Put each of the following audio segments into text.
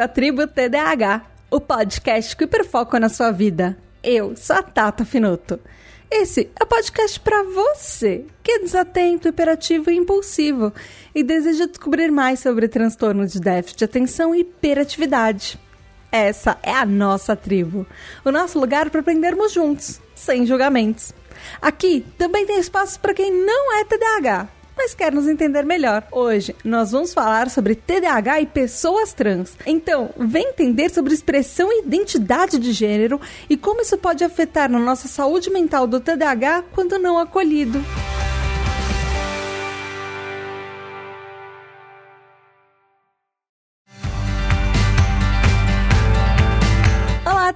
Bem-vindo Tribo TDAH, o podcast que hiperfoca na sua vida. Eu sou a Tata Finoto. Esse é o podcast para você que é desatento, hiperativo e impulsivo e deseja descobrir mais sobre transtorno de déficit de atenção e hiperatividade. Essa é a nossa tribo, o nosso lugar para aprendermos juntos, sem julgamentos. Aqui também tem espaço para quem não é TDAH mas quer nos entender melhor. Hoje nós vamos falar sobre TDAH e pessoas trans. Então, vem entender sobre expressão e identidade de gênero e como isso pode afetar na nossa saúde mental do TDAH quando não acolhido.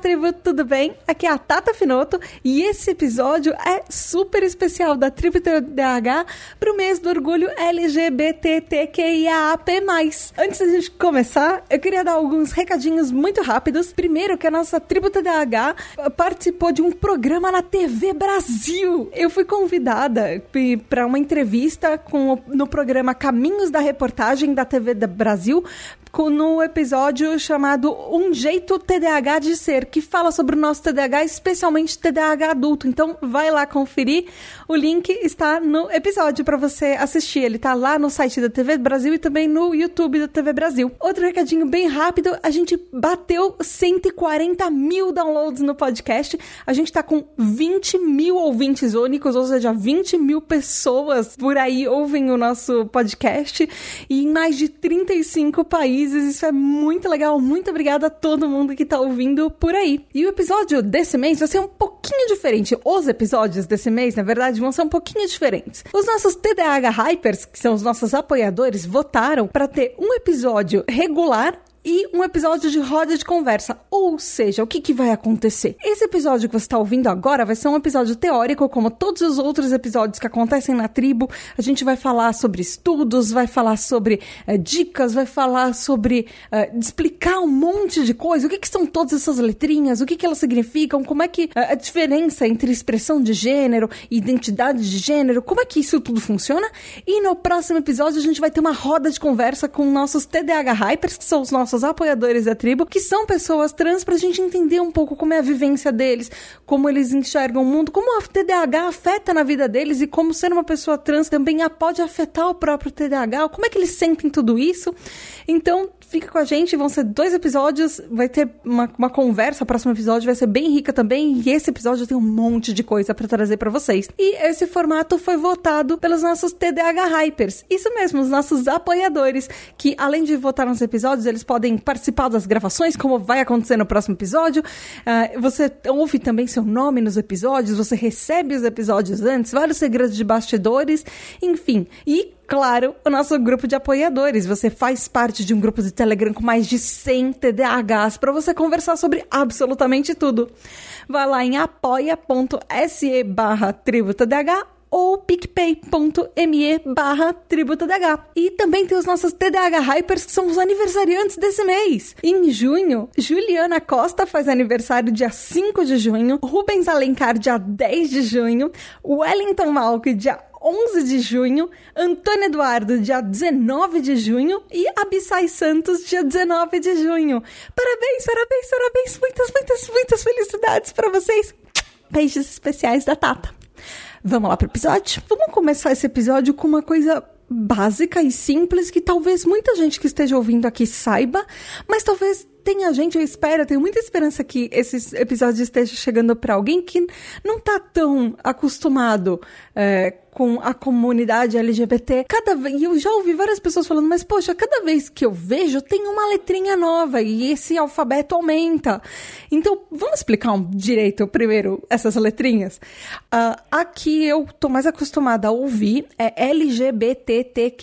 Tribo, tudo bem? Aqui é a Tata Finoto e esse episódio é super especial da Tribo TDAH para o mês do orgulho LGBTQIAP+. Antes da gente começar, eu queria dar alguns recadinhos muito rápidos. Primeiro, que a nossa Tribo TDAH participou de um programa na TV Brasil. Eu fui convidada para uma entrevista com, no programa Caminhos da Reportagem da TV Brasil no episódio chamado Um Jeito TDAH de Ser, que fala sobre o nosso TDAH, especialmente TDAH adulto. Então, vai lá conferir. O link está no episódio para você assistir. Ele está lá no site da TV Brasil e também no YouTube da TV Brasil. Outro recadinho bem rápido: a gente bateu 140 mil downloads no podcast. A gente está com 20 mil ouvintes únicos, ou seja, 20 mil pessoas por aí ouvem o nosso podcast e em mais de 35 países países. Isso é muito legal. Muito obrigada a todo mundo que tá ouvindo por aí. E o episódio desse mês vai ser um pouquinho diferente. Os episódios desse mês, na verdade, vão ser um pouquinho diferentes. Os nossos TDAH Hypers, que são os nossos apoiadores, votaram para ter um episódio regular e um episódio de roda de conversa. Ou seja, o que, que vai acontecer? Esse episódio que você está ouvindo agora vai ser um episódio teórico, como todos os outros episódios que acontecem na tribo. A gente vai falar sobre estudos, vai falar sobre uh, dicas, vai falar sobre uh, explicar um monte de coisa. O que, que são todas essas letrinhas? O que, que elas significam? Como é que uh, a diferença entre expressão de gênero e identidade de gênero? Como é que isso tudo funciona? E no próximo episódio a gente vai ter uma roda de conversa com nossos TDAH Hypers, que são os nossos nossos apoiadores da tribo, que são pessoas trans, pra gente entender um pouco como é a vivência deles, como eles enxergam o mundo, como a TDAH afeta na vida deles e como ser uma pessoa trans também pode afetar o próprio TDAH, como é que eles sentem tudo isso. Então, fica com a gente, vão ser dois episódios, vai ter uma, uma conversa, o próximo episódio vai ser bem rica também, e esse episódio tem um monte de coisa para trazer para vocês. E esse formato foi votado pelos nossos TDAH Hypers, isso mesmo, os nossos apoiadores, que além de votar nos episódios, eles podem participar das gravações, como vai acontecer no próximo episódio. Uh, você ouve também seu nome nos episódios, você recebe os episódios antes, vários segredos de bastidores, enfim. E claro, o nosso grupo de apoiadores. Você faz parte de um grupo de Telegram com mais de 100 TDAHs para você conversar sobre absolutamente tudo. Vá lá em apoia.se barra tributadh ou picpay.me barra tributadh. E também tem os nossos TDAH Hypers, que são os aniversariantes desse mês. Em junho, Juliana Costa faz aniversário dia 5 de junho, Rubens Alencar dia 10 de junho, Wellington Malk dia 11 de junho, Antônio Eduardo, dia 19 de junho, e Abissai Santos, dia 19 de junho. Parabéns, parabéns, parabéns, muitas, muitas, muitas felicidades para vocês. Beijos especiais da Tata. Vamos lá pro episódio? Vamos começar esse episódio com uma coisa básica e simples que talvez muita gente que esteja ouvindo aqui saiba, mas talvez tenha gente, eu espero, tenho muita esperança que esse episódio esteja chegando para alguém que não tá tão acostumado é, com a comunidade LGBT. Cada vez, e eu já ouvi várias pessoas falando, mas poxa, cada vez que eu vejo tem uma letrinha nova e esse alfabeto aumenta. Então, vamos explicar um direito primeiro essas letrinhas? Uh, aqui eu tô mais acostumada a ouvir é LGBTQIAP+,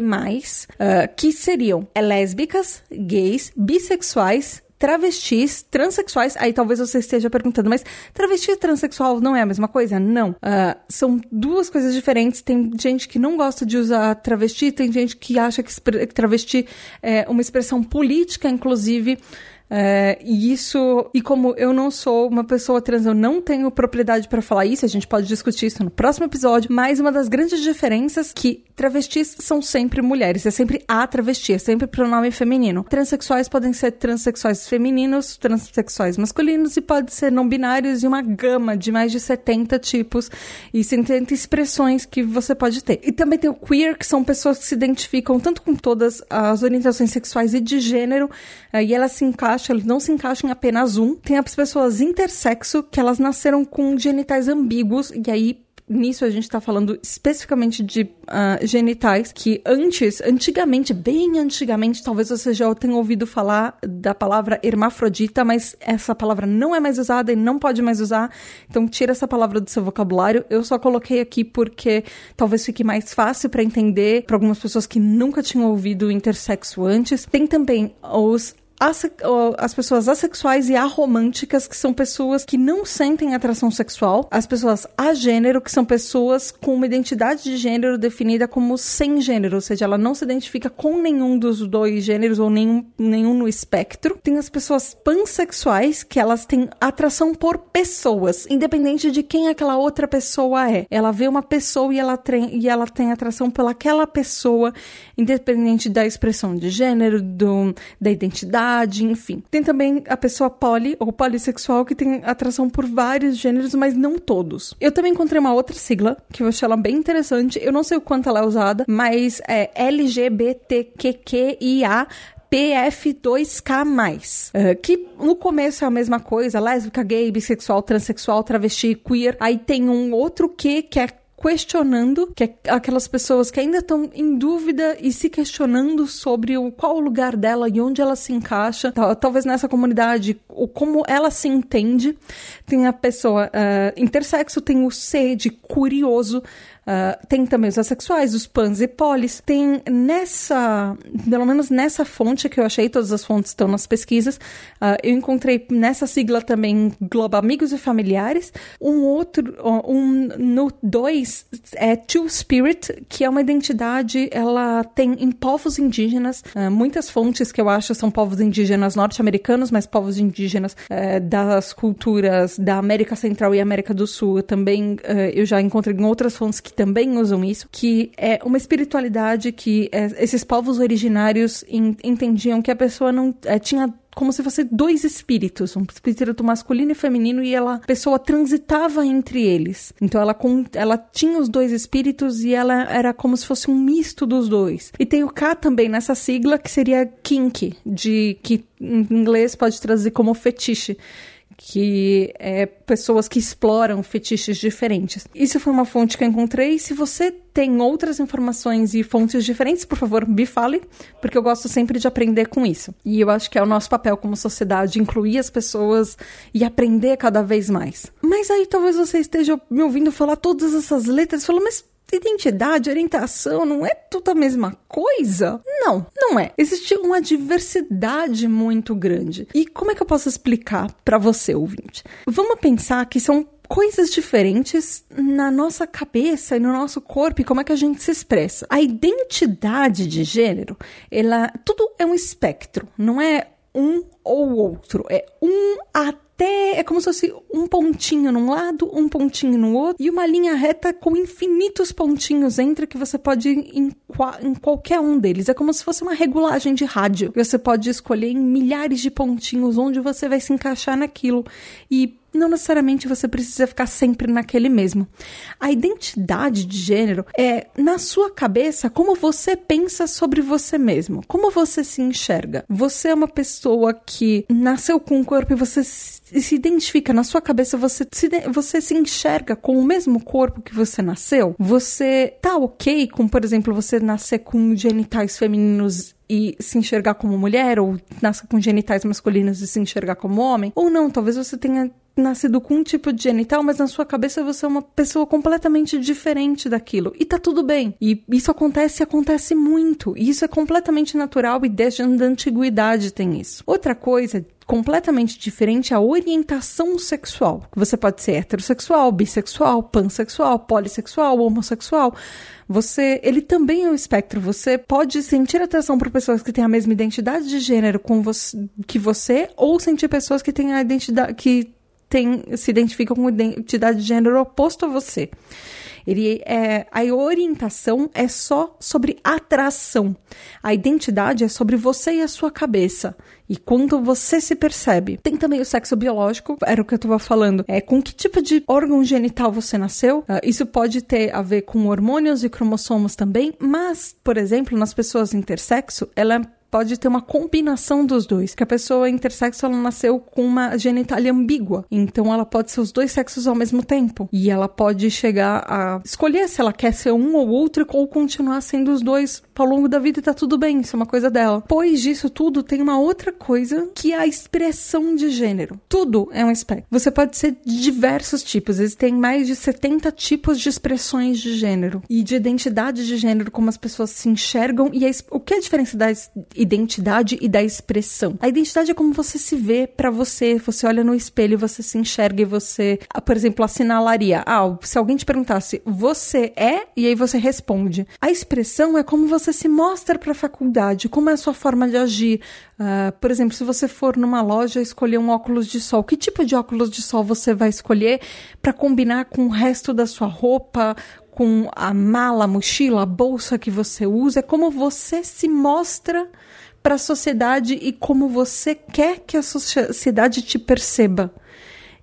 uh, que seriam lésbicas, gays, bissexuais, travestis, transexuais. Aí talvez você esteja perguntando, mas travesti e transexual não é a mesma coisa? Não. Uh, são duas coisas diferentes. Tem gente que não gosta de usar travesti, tem gente que acha que travesti é uma expressão política, inclusive. É, e isso, e como eu não sou uma pessoa trans, eu não tenho propriedade para falar isso, a gente pode discutir isso no próximo episódio. Mas uma das grandes diferenças que travestis são sempre mulheres, é sempre a travesti, é sempre pronome feminino. Transsexuais podem ser transexuais femininos, transexuais masculinos e pode ser não binários e uma gama de mais de 70 tipos e 70 expressões que você pode ter. E também tem o queer, que são pessoas que se identificam tanto com todas as orientações sexuais e de gênero, eh, e elas se encaixam, elas não se encaixam em apenas um. Tem as pessoas intersexo, que elas nasceram com genitais ambíguos, e aí nisso a gente está falando especificamente de uh, genitais, que antes, antigamente, bem antigamente, talvez você já tenha ouvido falar da palavra hermafrodita, mas essa palavra não é mais usada e não pode mais usar, então tira essa palavra do seu vocabulário. Eu só coloquei aqui porque talvez fique mais fácil para entender para algumas pessoas que nunca tinham ouvido intersexo antes. Tem também os as pessoas assexuais e aromânticas, que são pessoas que não sentem atração sexual, as pessoas agênero, que são pessoas com uma identidade de gênero definida como sem gênero, ou seja, ela não se identifica com nenhum dos dois gêneros ou nenhum, nenhum no espectro. Tem as pessoas pansexuais, que elas têm atração por pessoas, independente de quem aquela outra pessoa é. Ela vê uma pessoa e ela tem, e ela tem atração pelaquela pessoa, independente da expressão de gênero, do, da identidade idade, enfim. Tem também a pessoa poli ou polissexual que tem atração por vários gêneros, mas não todos. Eu também encontrei uma outra sigla que eu achei ela bem interessante. Eu não sei o quanto ela é usada, mas é LGBTQQIA PF2K+, uh, que no começo é a mesma coisa, lésbica, gay, bissexual, transexual, travesti, queer. Aí tem um outro Q que é questionando, que é aquelas pessoas que ainda estão em dúvida e se questionando sobre o, qual o lugar dela e onde ela se encaixa, talvez nessa comunidade, ou como ela se entende. Tem a pessoa uh, intersexo, tem o C de curioso, Uh, tem também os assexuais, os pans e polis. Tem nessa, pelo menos nessa fonte que eu achei, todas as fontes estão nas pesquisas, uh, eu encontrei nessa sigla também Globo Amigos e Familiares. Um outro, um no 2 é Two Spirit, que é uma identidade, ela tem em povos indígenas, uh, muitas fontes que eu acho são povos indígenas norte-americanos, mas povos indígenas eh, das culturas da América Central e América do Sul. também eh, eu já encontrei em outras fontes que também usam isso, que é uma espiritualidade que é, esses povos originários in, entendiam que a pessoa não é, tinha como se fosse dois espíritos, um espírito masculino e feminino, e ela, a pessoa transitava entre eles. Então ela, ela tinha os dois espíritos e ela era como se fosse um misto dos dois. E tem o K também nessa sigla, que seria kink, de que em inglês pode traduzir como fetiche que é pessoas que exploram fetiches diferentes. Isso foi uma fonte que eu encontrei. Se você tem outras informações e fontes diferentes, por favor, me fale, porque eu gosto sempre de aprender com isso. E eu acho que é o nosso papel como sociedade incluir as pessoas e aprender cada vez mais. Mas aí talvez você esteja me ouvindo falar todas essas letras falando, mas identidade, orientação, não é tudo a mesma coisa? Não, não é. Existe uma diversidade muito grande. E como é que eu posso explicar para você, ouvinte? Vamos pensar que são coisas diferentes na nossa cabeça e no nosso corpo e como é que a gente se expressa. A identidade de gênero, ela tudo é um espectro, não é um ou outro, é um até até. É como se fosse um pontinho num lado, um pontinho no outro, e uma linha reta com infinitos pontinhos entre que você pode ir em, em qualquer um deles. É como se fosse uma regulagem de rádio. Você pode escolher em milhares de pontinhos onde você vai se encaixar naquilo. E não necessariamente você precisa ficar sempre naquele mesmo. A identidade de gênero é, na sua cabeça, como você pensa sobre você mesmo, como você se enxerga. Você é uma pessoa que nasceu com um corpo e você se identifica na sua cabeça, você se, você se enxerga com o mesmo corpo que você nasceu? Você tá ok com, por exemplo, você nascer com genitais femininos e se enxergar como mulher, ou nascer com genitais masculinos e se enxergar como homem? Ou não, talvez você tenha nascido com um tipo de genital, mas na sua cabeça você é uma pessoa completamente diferente daquilo. E tá tudo bem. E isso acontece e acontece muito. E isso é completamente natural e desde a antiguidade tem isso. Outra coisa completamente diferente a orientação sexual. Você pode ser heterossexual, bissexual, pansexual, polissexual, homossexual. Você, ele também é um espectro. Você pode sentir atração por pessoas que têm a mesma identidade de gênero com você, que você, ou sentir pessoas que têm a identidade que tem, se identificam com identidade de gênero oposto a você. Ele é a orientação é só sobre atração. A identidade é sobre você e a sua cabeça e quando você se percebe. Tem também o sexo biológico, era o que eu estava falando. É com que tipo de órgão genital você nasceu? Uh, isso pode ter a ver com hormônios e cromossomos também, mas, por exemplo, nas pessoas intersexo, ela pode ter uma combinação dos dois. Que a pessoa intersexo ela nasceu com uma genitália ambígua, então ela pode ser os dois sexos ao mesmo tempo e ela pode chegar a escolher se ela quer ser um ou outro ou continuar sendo os dois ao longo da vida e tá tudo bem, isso é uma coisa dela. Pois disso tudo tem uma outra coisa que é a expressão de gênero. Tudo é um espectro. Você pode ser de diversos tipos, existem mais de 70 tipos de expressões de gênero e de identidade de gênero, como as pessoas se enxergam e a, o que é a diferença da identidade e da expressão. A identidade é como você se vê para você, você olha no espelho, você se enxerga e você, ah, por exemplo, assinalaria. Ah, se alguém te perguntasse, você é? E aí você responde. A expressão é como você se mostra para a faculdade, como é a sua forma de agir. Uh, por exemplo, se você for numa loja escolher um óculos de sol, que tipo de óculos de sol você vai escolher para combinar com o resto da sua roupa, com a mala, a mochila, a bolsa que você usa, é como você se mostra para a sociedade e como você quer que a sociedade te perceba.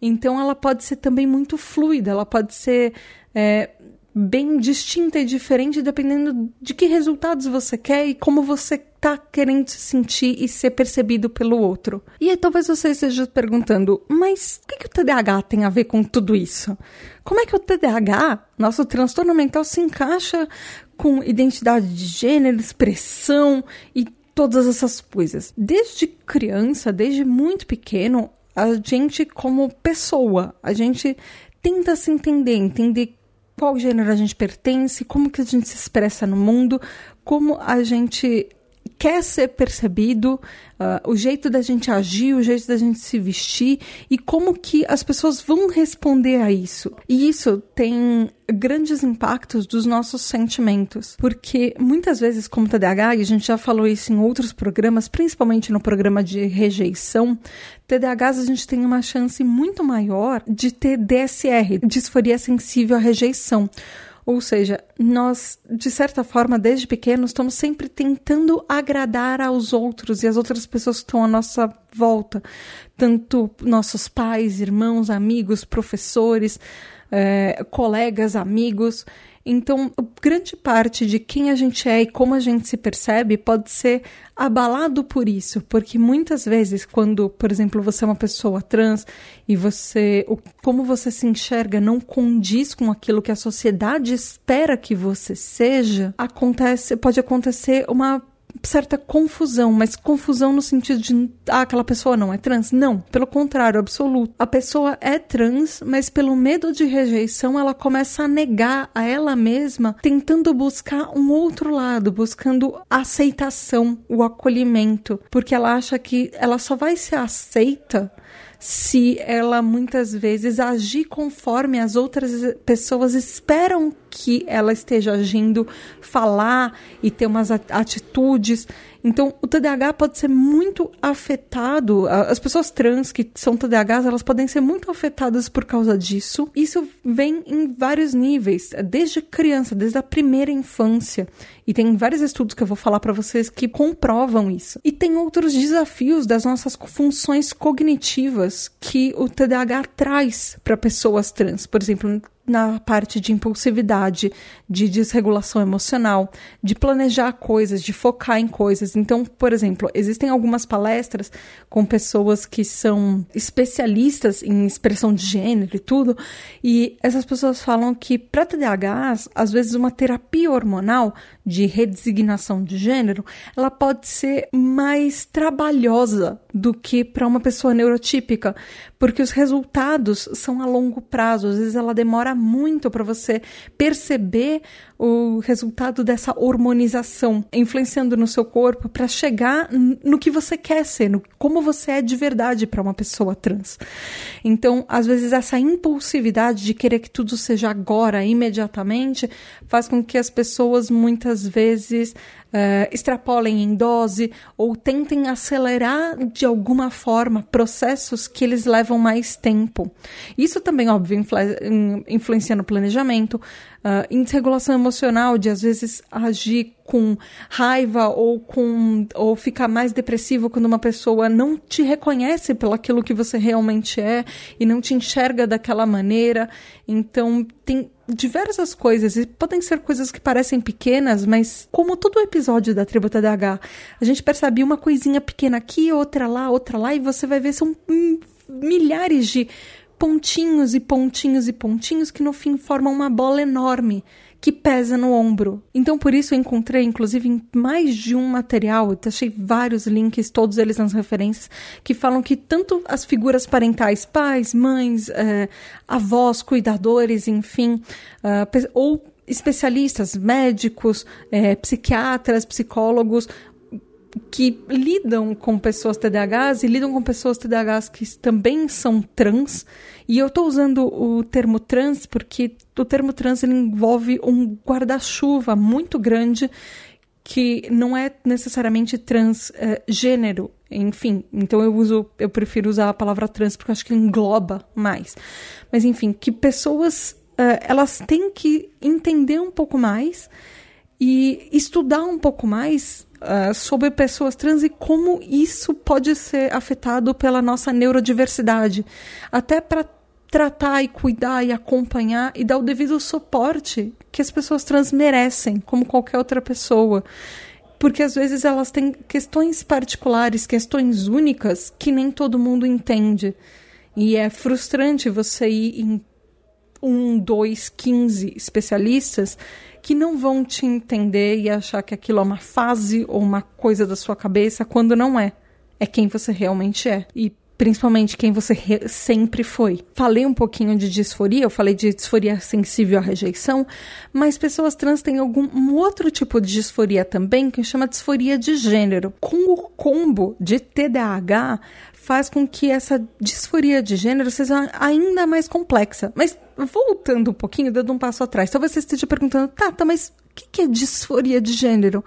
Então, ela pode ser também muito fluida, ela pode ser é, bem distinta e diferente dependendo de que resultados você quer e como você tá querendo se sentir e ser percebido pelo outro. E aí talvez você esteja perguntando, mas o que, que o TDAH tem a ver com tudo isso? Como é que o TDAH, nosso transtorno mental, se encaixa com identidade de gênero, expressão e todas essas coisas? Desde criança, desde muito pequeno, a gente como pessoa, a gente tenta se entender, entender qual gênero a gente pertence, como que a gente se expressa no mundo, como a gente quer ser percebido, uh, o jeito da gente agir, o jeito da gente se vestir e como que as pessoas vão responder a isso. E isso tem grandes impactos dos nossos sentimentos, porque muitas vezes como TDAH, e a gente já falou isso em outros programas, principalmente no programa de rejeição, TDAHs a gente tem uma chance muito maior de ter DSR, disforia sensível à rejeição ou seja, nós, de certa forma, desde pequenos, estamos sempre tentando agradar aos outros e as outras pessoas que estão à nossa volta. Tanto nossos pais, irmãos, amigos, professores, é, colegas, amigos. Então, grande parte de quem a gente é e como a gente se percebe pode ser abalado por isso, porque muitas vezes, quando, por exemplo, você é uma pessoa trans e você, o, como você se enxerga não condiz com aquilo que a sociedade espera que você seja, acontece, pode acontecer uma certa confusão, mas confusão no sentido de ah, aquela pessoa não é trans. Não, pelo contrário, absoluto. A pessoa é trans, mas pelo medo de rejeição, ela começa a negar a ela mesma, tentando buscar um outro lado, buscando a aceitação, o acolhimento, porque ela acha que ela só vai ser aceita se ela muitas vezes agir conforme as outras pessoas esperam que ela esteja agindo, falar e ter umas atitudes. Então, o TDAH pode ser muito afetado. As pessoas trans que são TDAHs, elas podem ser muito afetadas por causa disso. Isso vem em vários níveis, desde criança, desde a primeira infância. E tem vários estudos que eu vou falar para vocês que comprovam isso. E tem outros desafios das nossas funções cognitivas que o TDAH traz para pessoas trans. Por exemplo, na parte de impulsividade, de desregulação emocional, de planejar coisas, de focar em coisas. Então, por exemplo, existem algumas palestras com pessoas que são especialistas em expressão de gênero e tudo, e essas pessoas falam que para TDAH, às vezes uma terapia hormonal de redesignação de gênero, ela pode ser mais trabalhosa do que para uma pessoa neurotípica, porque os resultados são a longo prazo, às vezes ela demora muito para você perceber o resultado dessa hormonização influenciando no seu corpo para chegar no que você quer ser, no como você é de verdade para uma pessoa trans. Então, às vezes essa impulsividade de querer que tudo seja agora, imediatamente, faz com que as pessoas muitas vezes uh, extrapolem em dose ou tentem acelerar de alguma forma processos que eles levam mais tempo. Isso também, óbvio, influ influencia no planejamento, uh, desregulação emocional, de às vezes agir com raiva ou com ou ficar mais depressivo quando uma pessoa não te reconhece pelo aquilo que você realmente é e não te enxerga daquela maneira. Então tem diversas coisas, e podem ser coisas que parecem pequenas, mas como todo episódio da Tribo TDAH, a gente percebe uma coisinha pequena aqui, outra lá, outra lá, e você vai ver são hum, milhares de pontinhos e pontinhos e pontinhos que no fim formam uma bola enorme que pesa no ombro. Então, por isso, eu encontrei, inclusive, em mais de um material, achei vários links, todos eles nas referências, que falam que tanto as figuras parentais, pais, mães, é, avós, cuidadores, enfim, uh, ou especialistas, médicos, é, psiquiatras, psicólogos, que lidam com pessoas TDAHs e lidam com pessoas TDAHs que também são trans. E eu estou usando o termo trans porque o termo trans envolve um guarda-chuva muito grande que não é necessariamente transgênero. É, enfim, então eu uso, eu prefiro usar a palavra trans porque acho que engloba mais. Mas enfim, que pessoas uh, elas têm que entender um pouco mais e estudar um pouco mais uh, sobre pessoas trans e como isso pode ser afetado pela nossa neurodiversidade. Até para tratar e cuidar e acompanhar e dar o devido suporte que as pessoas trans merecem, como qualquer outra pessoa. Porque às vezes elas têm questões particulares, questões únicas que nem todo mundo entende. E é frustrante você ir em um, dois, quinze especialistas que não vão te entender e achar que aquilo é uma fase ou uma coisa da sua cabeça, quando não é. É quem você realmente é. E principalmente quem você sempre foi. Falei um pouquinho de disforia, eu falei de disforia sensível à rejeição, mas pessoas trans têm algum um outro tipo de disforia também, que chama disforia de gênero. Com o combo de TDAH, faz com que essa disforia de gênero seja ainda mais complexa. Mas voltando um pouquinho, dando um passo atrás, talvez você esteja perguntando, tá, tá, mas o que, que é disforia de gênero?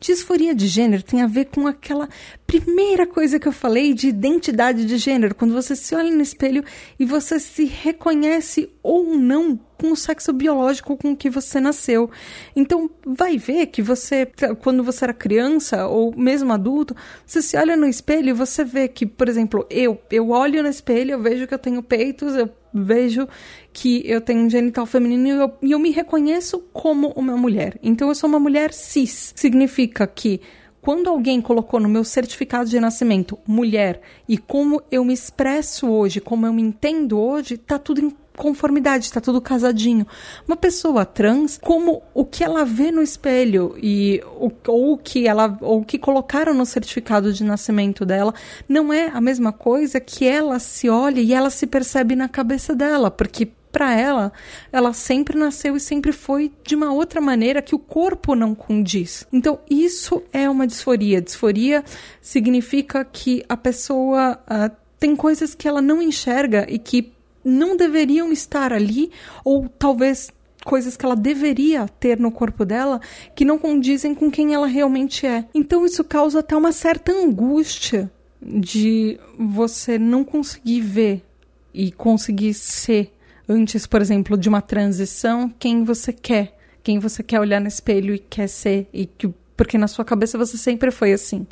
Disforia de gênero tem a ver com aquela primeira coisa que eu falei de identidade de gênero, quando você se olha no espelho e você se reconhece ou não com o sexo biológico com que você nasceu. Então, vai ver que você, quando você era criança ou mesmo adulto, você se olha no espelho e você vê que, por exemplo, eu, eu olho no espelho, eu vejo que eu tenho peitos, eu vejo que eu tenho um genital feminino e eu, e eu me reconheço como uma mulher. Então eu sou uma mulher cis. Significa que quando alguém colocou no meu certificado de nascimento mulher e como eu me expresso hoje, como eu me entendo hoje, tá tudo em conformidade, está tudo casadinho. Uma pessoa trans, como o que ela vê no espelho e o, ou que ela ou que colocaram no certificado de nascimento dela, não é a mesma coisa que ela se olha e ela se percebe na cabeça dela, porque para ela, ela sempre nasceu e sempre foi de uma outra maneira que o corpo não condiz. Então, isso é uma disforia. Disforia significa que a pessoa uh, tem coisas que ela não enxerga e que não deveriam estar ali, ou talvez coisas que ela deveria ter no corpo dela que não condizem com quem ela realmente é. Então isso causa até uma certa angústia de você não conseguir ver e conseguir ser antes, por exemplo, de uma transição, quem você quer, quem você quer olhar no espelho e quer ser e que porque na sua cabeça você sempre foi assim.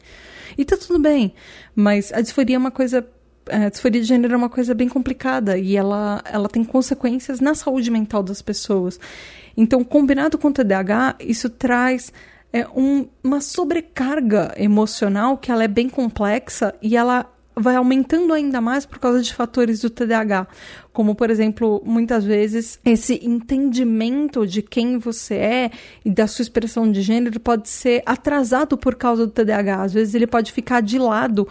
E tá tudo bem, mas a disforia é uma coisa a disforia de gênero é uma coisa bem complicada e ela, ela tem consequências na saúde mental das pessoas. Então, combinado com o TDAH, isso traz é, um, uma sobrecarga emocional que ela é bem complexa e ela vai aumentando ainda mais por causa de fatores do TDAH, como por exemplo, muitas vezes esse entendimento de quem você é e da sua expressão de gênero pode ser atrasado por causa do TDAH. Às vezes ele pode ficar de lado.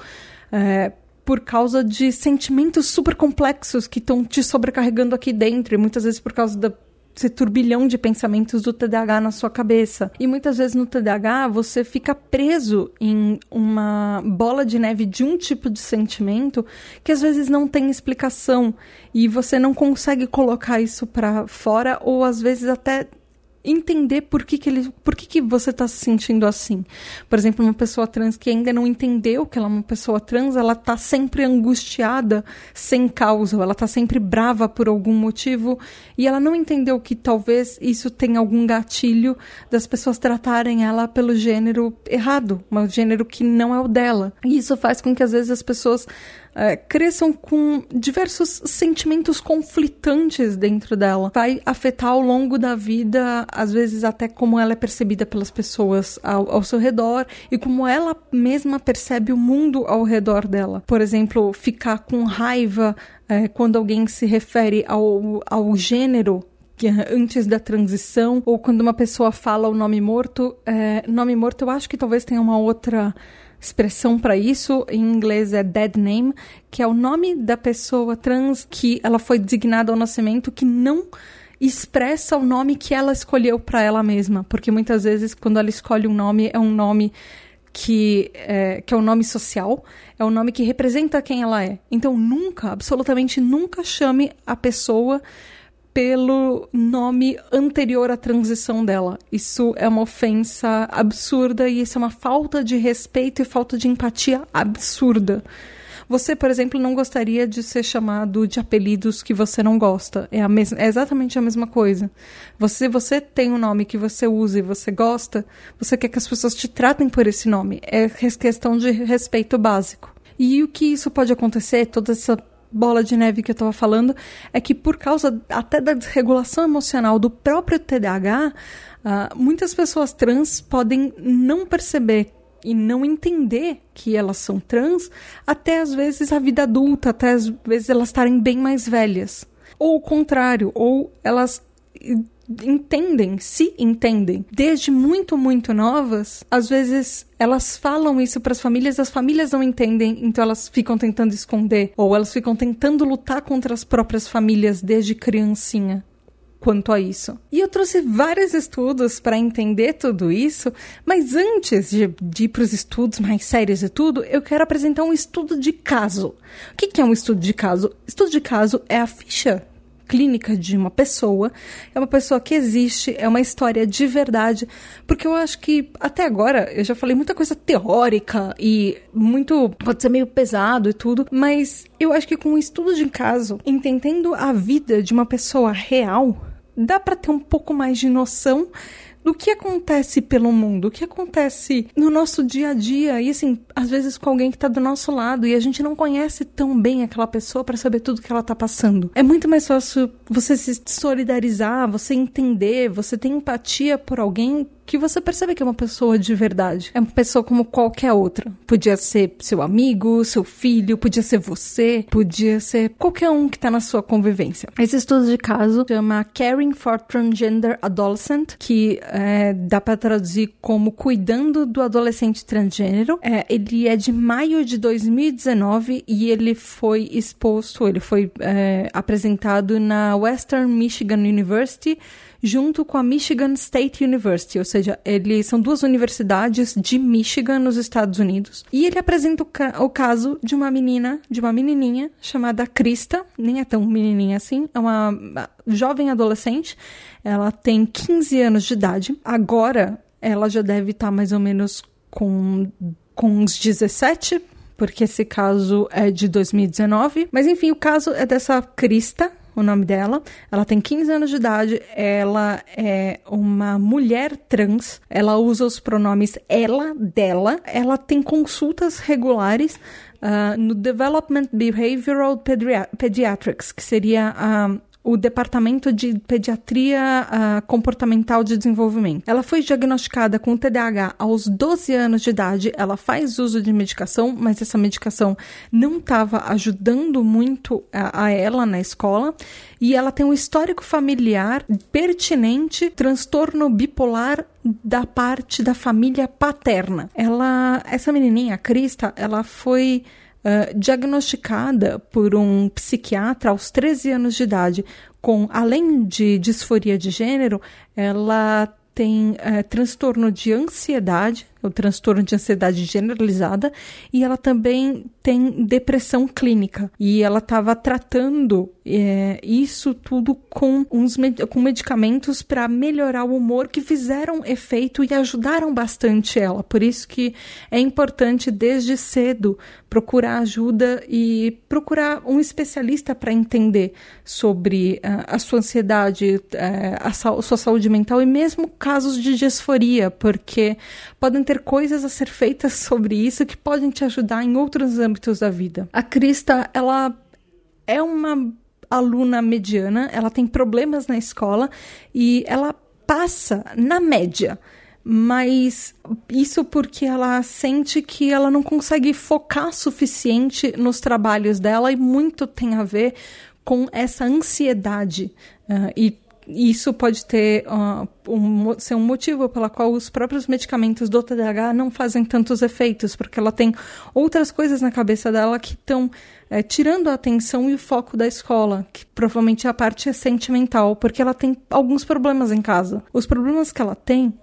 É, por causa de sentimentos super complexos que estão te sobrecarregando aqui dentro, e muitas vezes por causa da esse turbilhão de pensamentos do TDAH na sua cabeça. E muitas vezes no TDAH você fica preso em uma bola de neve de um tipo de sentimento que às vezes não tem explicação e você não consegue colocar isso para fora ou às vezes até entender por que, que ele, por que, que você está se sentindo assim. Por exemplo, uma pessoa trans que ainda não entendeu que ela é uma pessoa trans, ela está sempre angustiada sem causa, ela está sempre brava por algum motivo e ela não entendeu que talvez isso tenha algum gatilho das pessoas tratarem ela pelo gênero errado, um gênero que não é o dela. E isso faz com que às vezes as pessoas é, cresçam com diversos sentimentos conflitantes dentro dela. Vai afetar ao longo da vida, às vezes até como ela é percebida pelas pessoas ao, ao seu redor e como ela mesma percebe o mundo ao redor dela. Por exemplo, ficar com raiva é, quando alguém se refere ao, ao gênero antes da transição, ou quando uma pessoa fala o nome morto. É, nome morto, eu acho que talvez tenha uma outra expressão para isso, em inglês é dead name, que é o nome da pessoa trans que ela foi designada ao nascimento que não expressa o nome que ela escolheu para ela mesma, porque muitas vezes quando ela escolhe um nome é um nome que é, que é um nome social, é um nome que representa quem ela é. Então nunca, absolutamente nunca chame a pessoa pelo nome anterior à transição dela. Isso é uma ofensa absurda e isso é uma falta de respeito e falta de empatia absurda. Você, por exemplo, não gostaria de ser chamado de apelidos que você não gosta. É, a é exatamente a mesma coisa. Você, você tem um nome que você usa e você gosta, você quer que as pessoas te tratem por esse nome. É questão de respeito básico. E o que isso pode acontecer, toda essa bola de neve que eu estava falando é que por causa até da desregulação emocional do próprio TDAH, uh, muitas pessoas trans podem não perceber e não entender que elas são trans até às vezes a vida adulta, até às vezes elas estarem bem mais velhas. Ou o contrário, ou elas entendem, se entendem, desde muito, muito novas, às vezes elas falam isso para as famílias, as famílias não entendem, então elas ficam tentando esconder, ou elas ficam tentando lutar contra as próprias famílias desde criancinha quanto a isso. E eu trouxe vários estudos para entender tudo isso, mas antes de, de ir para os estudos mais sérios e tudo, eu quero apresentar um estudo de caso. O que, que é um estudo de caso? Estudo de caso é a ficha clínica de uma pessoa, é uma pessoa que existe, é uma história de verdade, porque eu acho que até agora eu já falei muita coisa teórica e muito pode ser meio pesado e tudo, mas eu acho que com um estudo de caso, entendendo a vida de uma pessoa real, dá para ter um pouco mais de noção do que acontece pelo mundo, o que acontece no nosso dia a dia, e assim, às vezes com alguém que tá do nosso lado e a gente não conhece tão bem aquela pessoa para saber tudo que ela tá passando. É muito mais fácil você se solidarizar, você entender, você ter empatia por alguém que você percebe que é uma pessoa de verdade. É uma pessoa como qualquer outra. Podia ser seu amigo, seu filho, podia ser você, podia ser qualquer um que tá na sua convivência. Esse estudo de caso chama Caring for Transgender Adolescent, que é, dá para traduzir como Cuidando do Adolescente Transgênero. É, ele é de maio de 2019 e ele foi exposto, ele foi é, apresentado na Western Michigan University junto com a Michigan State University, ou seja, eles são duas universidades de Michigan nos Estados Unidos. E ele apresenta o, ca o caso de uma menina, de uma menininha chamada Krista, nem é tão menininha assim, é uma jovem adolescente. Ela tem 15 anos de idade. Agora ela já deve estar mais ou menos com com uns 17, porque esse caso é de 2019. Mas enfim, o caso é dessa Krista, o nome dela. Ela tem 15 anos de idade, ela é uma mulher trans, ela usa os pronomes ela, dela, ela tem consultas regulares uh, no Development Behavioral Pediatrics, que seria a o Departamento de Pediatria uh, Comportamental de Desenvolvimento. Ela foi diagnosticada com TDAH aos 12 anos de idade. Ela faz uso de medicação, mas essa medicação não estava ajudando muito a, a ela na escola. E ela tem um histórico familiar pertinente, transtorno bipolar da parte da família paterna. Ela, essa menininha, a Krista, ela foi diagnosticada por um psiquiatra aos 13 anos de idade, com além de disforia de gênero, ela tem uh, transtorno de ansiedade, o transtorno de ansiedade generalizada, e ela também tem depressão clínica. E ela estava tratando é, isso tudo com, uns, com medicamentos para melhorar o humor que fizeram efeito e ajudaram bastante ela. Por isso que é importante desde cedo procurar ajuda e procurar um especialista para entender sobre uh, a sua ansiedade, uh, a, a sua saúde mental e mesmo casos de disforia, porque podem ter coisas a ser feitas sobre isso que podem te ajudar em outros âmbitos da vida. A Krista, ela é uma aluna mediana, ela tem problemas na escola e ela passa na média mas isso porque ela sente que ela não consegue focar suficiente nos trabalhos dela e muito tem a ver com essa ansiedade uh, e isso pode ter uh, um, ser um motivo pela qual os próprios medicamentos do TDAH não fazem tantos efeitos, porque ela tem outras coisas na cabeça dela que estão é, tirando a atenção e o foco da escola, que provavelmente a parte é sentimental, porque ela tem alguns problemas em casa. Os problemas que ela tem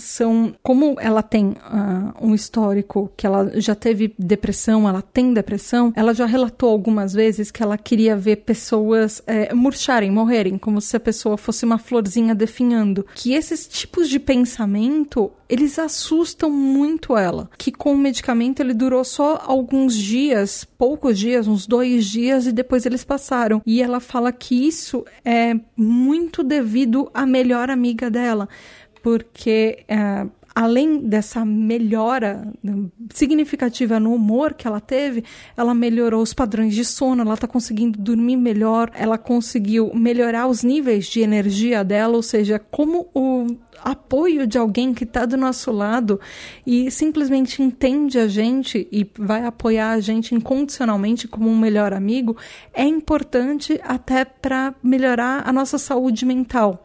são como ela tem uh, um histórico que ela já teve depressão, ela tem depressão, ela já relatou algumas vezes que ela queria ver pessoas é, murcharem, morrerem, como se a pessoa fosse uma florzinha definhando. Que esses tipos de pensamento eles assustam muito ela. Que com o medicamento ele durou só alguns dias, poucos dias, uns dois dias, e depois eles passaram. E ela fala que isso é muito devido à melhor amiga dela porque uh, além dessa melhora significativa no humor que ela teve, ela melhorou os padrões de sono, ela está conseguindo dormir melhor, ela conseguiu melhorar os níveis de energia dela, ou seja, como o apoio de alguém que está do nosso lado e simplesmente entende a gente e vai apoiar a gente incondicionalmente como um melhor amigo, é importante até para melhorar a nossa saúde mental.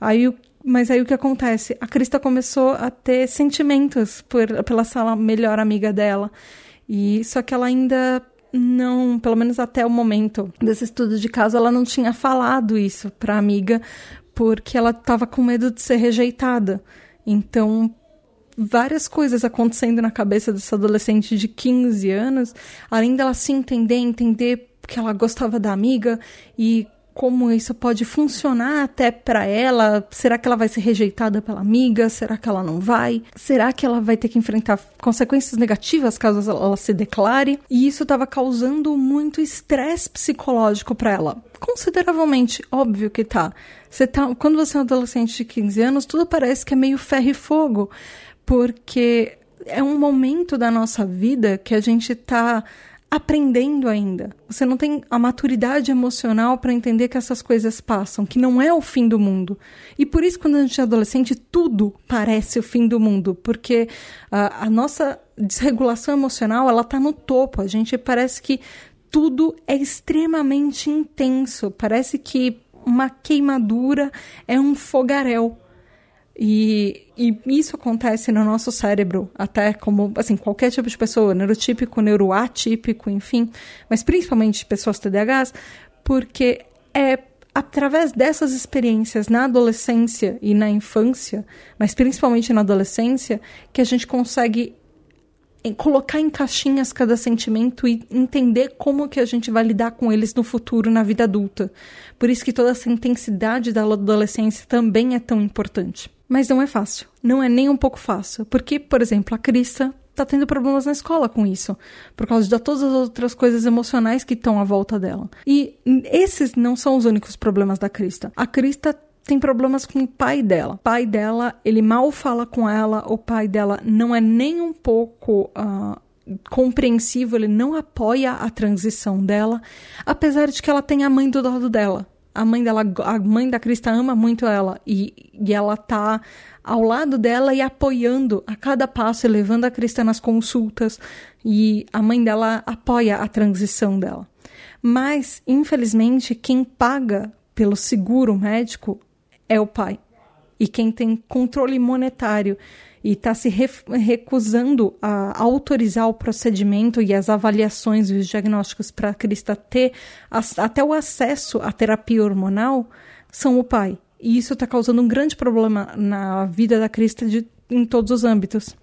Aí o mas aí o que acontece? A Krista começou a ter sentimentos por, pela sala melhor amiga dela. E só que ela ainda não, pelo menos até o momento desse estudo de caso, ela não tinha falado isso para a amiga porque ela estava com medo de ser rejeitada. Então, várias coisas acontecendo na cabeça dessa adolescente de 15 anos, além dela se entender, entender que ela gostava da amiga e como isso pode funcionar até para ela. Será que ela vai ser rejeitada pela amiga? Será que ela não vai? Será que ela vai ter que enfrentar consequências negativas caso ela se declare? E isso estava causando muito estresse psicológico para ela. Consideravelmente, óbvio que tá. Você tá. Quando você é um adolescente de 15 anos, tudo parece que é meio ferro e fogo, porque é um momento da nossa vida que a gente tá aprendendo ainda. Você não tem a maturidade emocional para entender que essas coisas passam, que não é o fim do mundo. E por isso, quando a gente é adolescente, tudo parece o fim do mundo, porque a, a nossa desregulação emocional ela está no topo. A gente parece que tudo é extremamente intenso. Parece que uma queimadura é um fogaréu. E, e, isso acontece no nosso cérebro, até como, assim, qualquer tipo de pessoa, neurotípico, neuroatípico, enfim, mas principalmente pessoas TDAHs, porque é através dessas experiências na adolescência e na infância, mas principalmente na adolescência, que a gente consegue colocar em caixinhas cada sentimento e entender como que a gente vai lidar com eles no futuro, na vida adulta. Por isso que toda essa intensidade da adolescência também é tão importante. Mas não é fácil. Não é nem um pouco fácil. Porque, por exemplo, a Crista tá tendo problemas na escola com isso, por causa de todas as outras coisas emocionais que estão à volta dela. E esses não são os únicos problemas da Crista. A Crista tem problemas com o pai dela. O pai dela, ele mal fala com ela, o pai dela não é nem um pouco. Uh, compreensivo, ele não apoia a transição dela, apesar de que ela tem a mãe do lado dela a mãe dela, a mãe da Crista ama muito ela e, e ela tá ao lado dela e apoiando a cada passo, levando a Crista nas consultas e a mãe dela apoia a transição dela. Mas, infelizmente, quem paga pelo seguro médico é o pai. E quem tem controle monetário e está se recusando a autorizar o procedimento e as avaliações e os diagnósticos para a Crista ter até o acesso à terapia hormonal são o pai. E isso está causando um grande problema na vida da Crista de, em todos os âmbitos.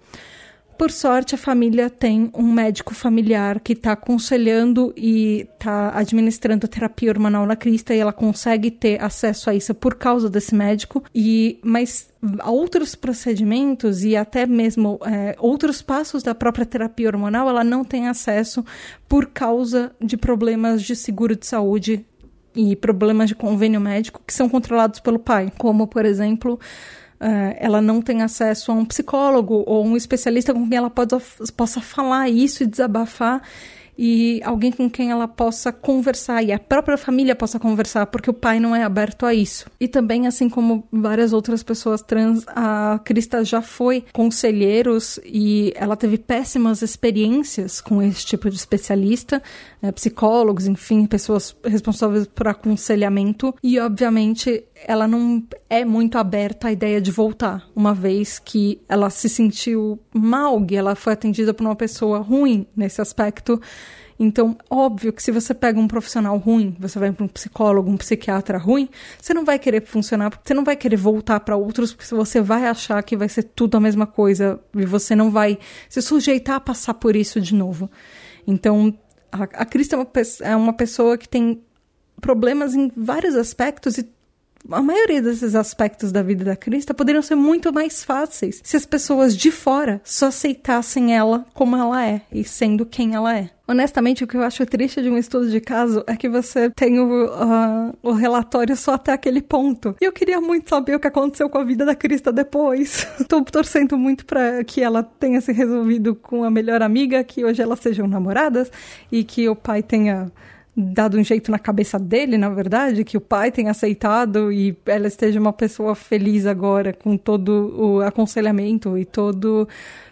Por sorte, a família tem um médico familiar que está aconselhando e está administrando terapia hormonal na Crista e ela consegue ter acesso a isso por causa desse médico. E mas outros procedimentos e até mesmo é, outros passos da própria terapia hormonal ela não tem acesso por causa de problemas de seguro de saúde e problemas de convênio médico que são controlados pelo pai, como por exemplo Uh, ela não tem acesso a um psicólogo ou um especialista com quem ela pode, possa falar isso e desabafar e alguém com quem ela possa conversar e a própria família possa conversar, porque o pai não é aberto a isso. E também, assim como várias outras pessoas trans, a Crista já foi conselheiros e ela teve péssimas experiências com esse tipo de especialista, né, psicólogos, enfim, pessoas responsáveis por aconselhamento. E, obviamente, ela não é muito aberta à ideia de voltar, uma vez que ela se sentiu mal e ela foi atendida por uma pessoa ruim nesse aspecto. Então, óbvio que se você pega um profissional ruim, você vai para um psicólogo, um psiquiatra ruim, você não vai querer funcionar, você não vai querer voltar para outros, porque você vai achar que vai ser tudo a mesma coisa e você não vai se sujeitar a passar por isso de novo. Então, a, a Cris é uma, é uma pessoa que tem problemas em vários aspectos e a maioria desses aspectos da vida da Crista poderiam ser muito mais fáceis se as pessoas de fora só aceitassem ela como ela é e sendo quem ela é. Honestamente, o que eu acho triste de um estudo de caso é que você tem o, uh, o relatório só até aquele ponto. E eu queria muito saber o que aconteceu com a vida da Crista depois. Tô torcendo muito para que ela tenha se resolvido com a melhor amiga, que hoje elas sejam namoradas e que o pai tenha dado um jeito na cabeça dele, na verdade, que o pai tenha aceitado e ela esteja uma pessoa feliz agora com todo o aconselhamento e todo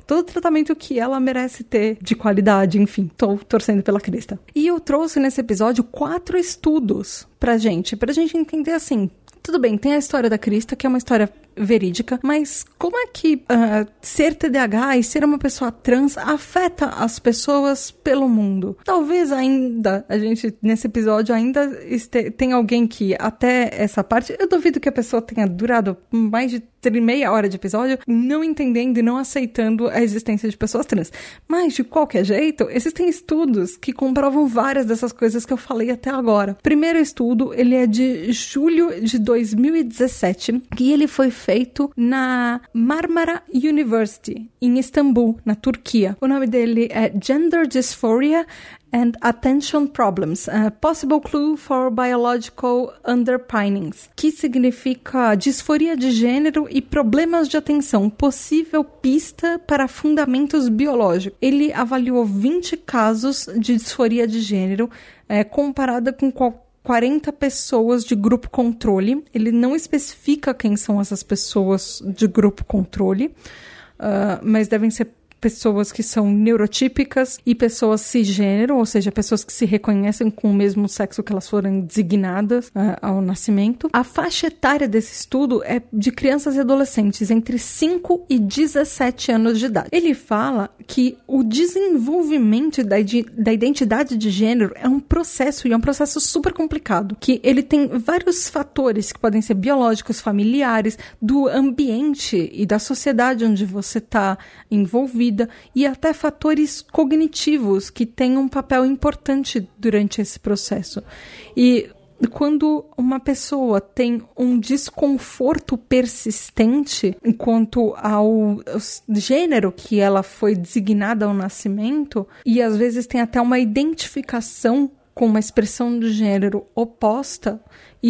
todo o tratamento que ela merece ter de qualidade, enfim, tô torcendo pela Crista. E eu trouxe nesse episódio quatro estudos pra gente, pra gente entender assim, tudo bem, tem a história da Crista, que é uma história verídica, mas como é que uh, ser TDAH e ser uma pessoa trans afeta as pessoas pelo mundo? Talvez ainda, a gente, nesse episódio, ainda este, tem alguém que até essa parte, eu duvido que a pessoa tenha durado mais de meia hora de episódio não entendendo e não aceitando a existência de pessoas trans. Mas, de qualquer jeito, existem estudos que comprovam várias dessas coisas que eu falei até agora. Primeiro estudo, ele é de julho de 2017, e ele foi feito na Marmara University, em Istambul, na Turquia. O nome dele é Gender Dysphoria and Attention Problems, a Possible Clue for Biological Underpinnings, que significa disforia de gênero e problemas de atenção, possível pista para fundamentos biológicos. Ele avaliou 20 casos de disforia de gênero, é, comparada com qualquer 40 pessoas de grupo controle. Ele não especifica quem são essas pessoas de grupo controle, uh, mas devem ser pessoas que são neurotípicas e pessoas cisgênero, ou seja, pessoas que se reconhecem com o mesmo sexo que elas foram designadas uh, ao nascimento. A faixa etária desse estudo é de crianças e adolescentes entre 5 e 17 anos de idade. Ele fala que o desenvolvimento da, da identidade de gênero é um processo e é um processo super complicado, que ele tem vários fatores que podem ser biológicos, familiares, do ambiente e da sociedade onde você está envolvido vida e até fatores cognitivos que têm um papel importante durante esse processo. E quando uma pessoa tem um desconforto persistente quanto ao gênero que ela foi designada ao nascimento, e às vezes tem até uma identificação com uma expressão do gênero oposta,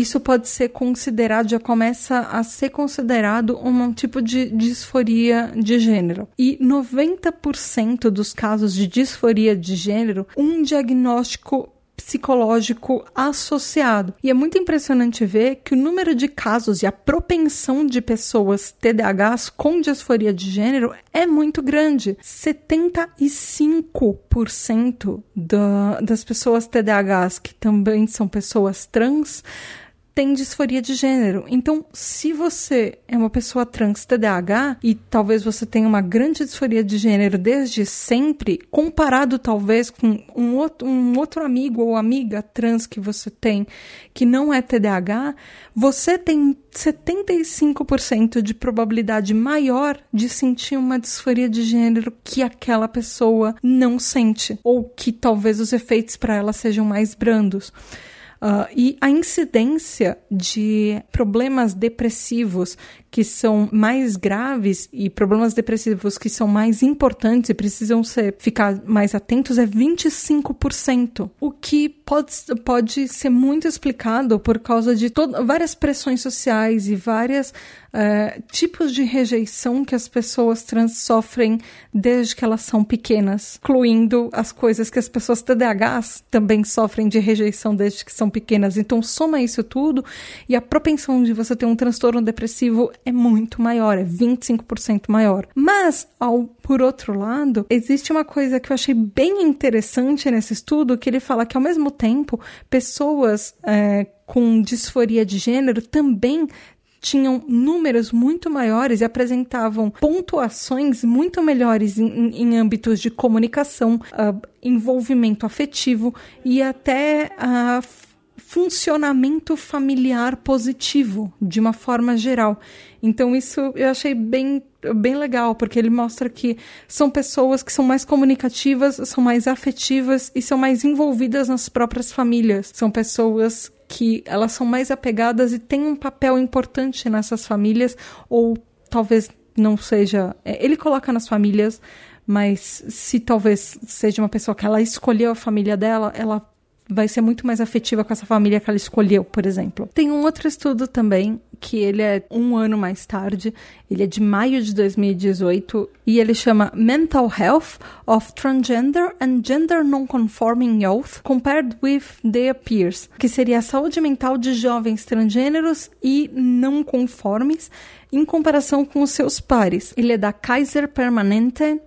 isso pode ser considerado, já começa a ser considerado um tipo de disforia de gênero. E 90% dos casos de disforia de gênero, um diagnóstico psicológico associado. E é muito impressionante ver que o número de casos e a propensão de pessoas TDAHs com disforia de gênero é muito grande. 75% da, das pessoas TDAHs que também são pessoas trans tem disforia de gênero. Então, se você é uma pessoa trans TDAH e talvez você tenha uma grande disforia de gênero desde sempre, comparado talvez com um outro, um outro amigo ou amiga trans que você tem que não é TDAH, você tem 75% de probabilidade maior de sentir uma disforia de gênero que aquela pessoa não sente, ou que talvez os efeitos para ela sejam mais brandos. Uh, e a incidência de problemas depressivos que são mais graves e problemas depressivos que são mais importantes e precisam ser, ficar mais atentos é 25%, o que pode, pode ser muito explicado por causa de várias pressões sociais e vários uh, tipos de rejeição que as pessoas trans sofrem desde que elas são pequenas, incluindo as coisas que as pessoas TDAHs também sofrem de rejeição desde que são pequenas. Então, soma isso tudo e a propensão de você ter um transtorno depressivo é muito maior, é 25% maior. Mas, ao, por outro lado, existe uma coisa que eu achei bem interessante nesse estudo, que ele fala que ao mesmo tempo, pessoas é, com disforia de gênero também tinham números muito maiores e apresentavam pontuações muito melhores em, em âmbitos de comunicação, uh, envolvimento afetivo e até uh, funcionamento familiar positivo, de uma forma geral. Então, isso eu achei bem, bem legal, porque ele mostra que são pessoas que são mais comunicativas, são mais afetivas e são mais envolvidas nas próprias famílias. São pessoas que elas são mais apegadas e têm um papel importante nessas famílias, ou talvez não seja. É, ele coloca nas famílias, mas se talvez seja uma pessoa que ela escolheu a família dela, ela vai ser muito mais afetiva com essa família que ela escolheu, por exemplo. Tem um outro estudo também que ele é um ano mais tarde, ele é de maio de 2018 e ele chama Mental Health of Transgender and Gender Non-Conforming Youth Compared with Their Peers, que seria a saúde mental de jovens transgêneros e não conformes em comparação com os seus pares. Ele é da Kaiser Permanente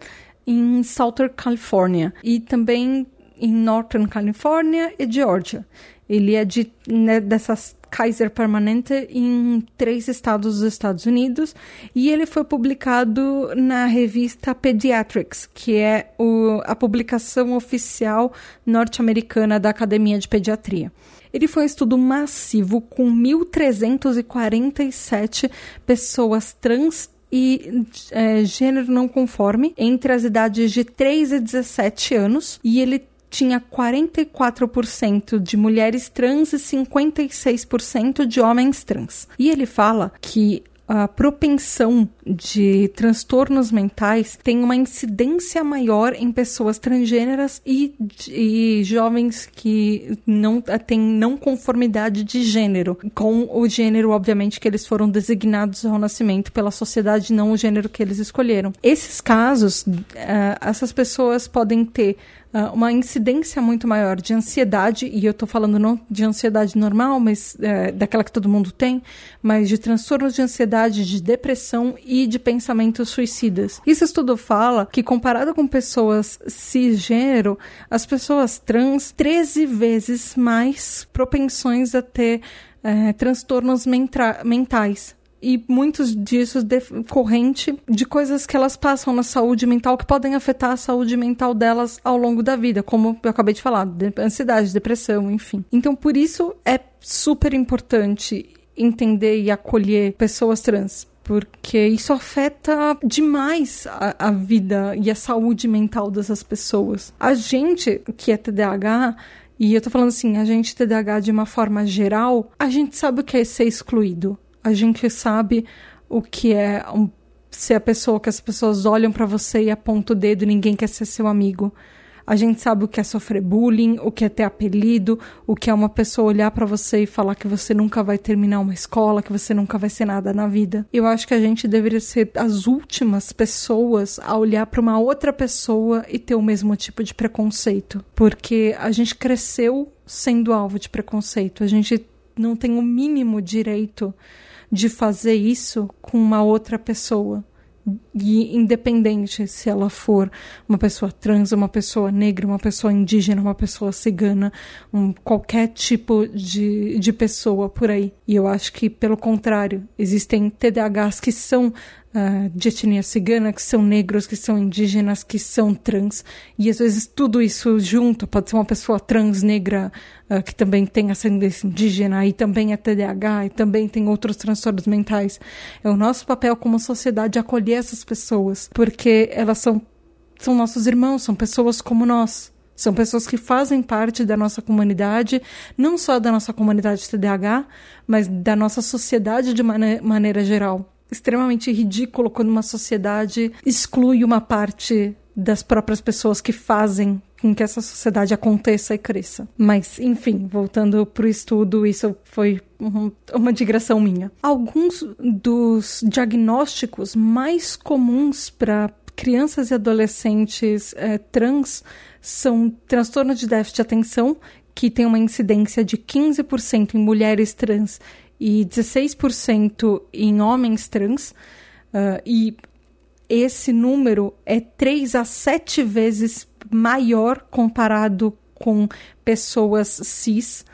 em Southern California e também em Northern California e Georgia. Ele é de, né, dessas Kaiser Permanente em três estados dos Estados Unidos e ele foi publicado na revista Pediatrics, que é o, a publicação oficial norte-americana da Academia de Pediatria. Ele foi um estudo massivo com 1.347 pessoas trans e é, gênero não conforme entre as idades de 3 e 17 anos e ele tinha 44% de mulheres trans e 56% de homens trans. E ele fala que a propensão de transtornos mentais tem uma incidência maior em pessoas transgêneras e, e jovens que não têm não conformidade de gênero, com o gênero, obviamente, que eles foram designados ao nascimento pela sociedade, não o gênero que eles escolheram. Esses casos, uh, essas pessoas podem ter uh, uma incidência muito maior de ansiedade, e eu estou falando não de ansiedade normal, mas uh, daquela que todo mundo tem, mas de transtornos de ansiedade, de depressão e de pensamentos suicidas. Isso estudo fala que, comparado com pessoas cisgênero, as pessoas trans, 13 vezes mais propensões a ter uh, transtornos mentais e muitos disso decorrente de coisas que elas passam na saúde mental que podem afetar a saúde mental delas ao longo da vida, como eu acabei de falar, ansiedade, depressão, enfim. Então, por isso é super importante entender e acolher pessoas trans, porque isso afeta demais a, a, vida e a saúde mental dessas pessoas. A gente que é TDAH, e eu tô falando assim, a gente TDAH de uma forma geral, a gente sabe o que é ser excluído a gente sabe o que é um, ser a pessoa que as pessoas olham para você e apontam o dedo e ninguém quer ser seu amigo. A gente sabe o que é sofrer bullying, o que é ter apelido, o que é uma pessoa olhar para você e falar que você nunca vai terminar uma escola, que você nunca vai ser nada na vida. Eu acho que a gente deveria ser as últimas pessoas a olhar para uma outra pessoa e ter o mesmo tipo de preconceito, porque a gente cresceu sendo alvo de preconceito. A gente não tem o mínimo direito de fazer isso com uma outra pessoa, e independente se ela for uma pessoa trans, uma pessoa negra, uma pessoa indígena, uma pessoa cigana, um, qualquer tipo de, de pessoa por aí. E eu acho que, pelo contrário, existem TDAHs que são uh, de etnia cigana, que são negros, que são indígenas, que são trans, e às vezes tudo isso junto, pode ser uma pessoa trans negra uh, que também tem ascendência indígena, e também é TDAH, e também tem outros transtornos mentais. É o nosso papel como sociedade acolher essas pessoas, porque elas são, são nossos irmãos, são pessoas como nós. São pessoas que fazem parte da nossa comunidade, não só da nossa comunidade TDAH, mas da nossa sociedade de maneira geral extremamente ridículo quando uma sociedade exclui uma parte das próprias pessoas que fazem com que essa sociedade aconteça e cresça. Mas, enfim, voltando para o estudo, isso foi uma digressão minha. Alguns dos diagnósticos mais comuns para crianças e adolescentes é, trans são transtorno de déficit de atenção, que tem uma incidência de 15% em mulheres trans e 16% em homens trans. Uh, e esse número é 3 a 7 vezes maior comparado com pessoas cis.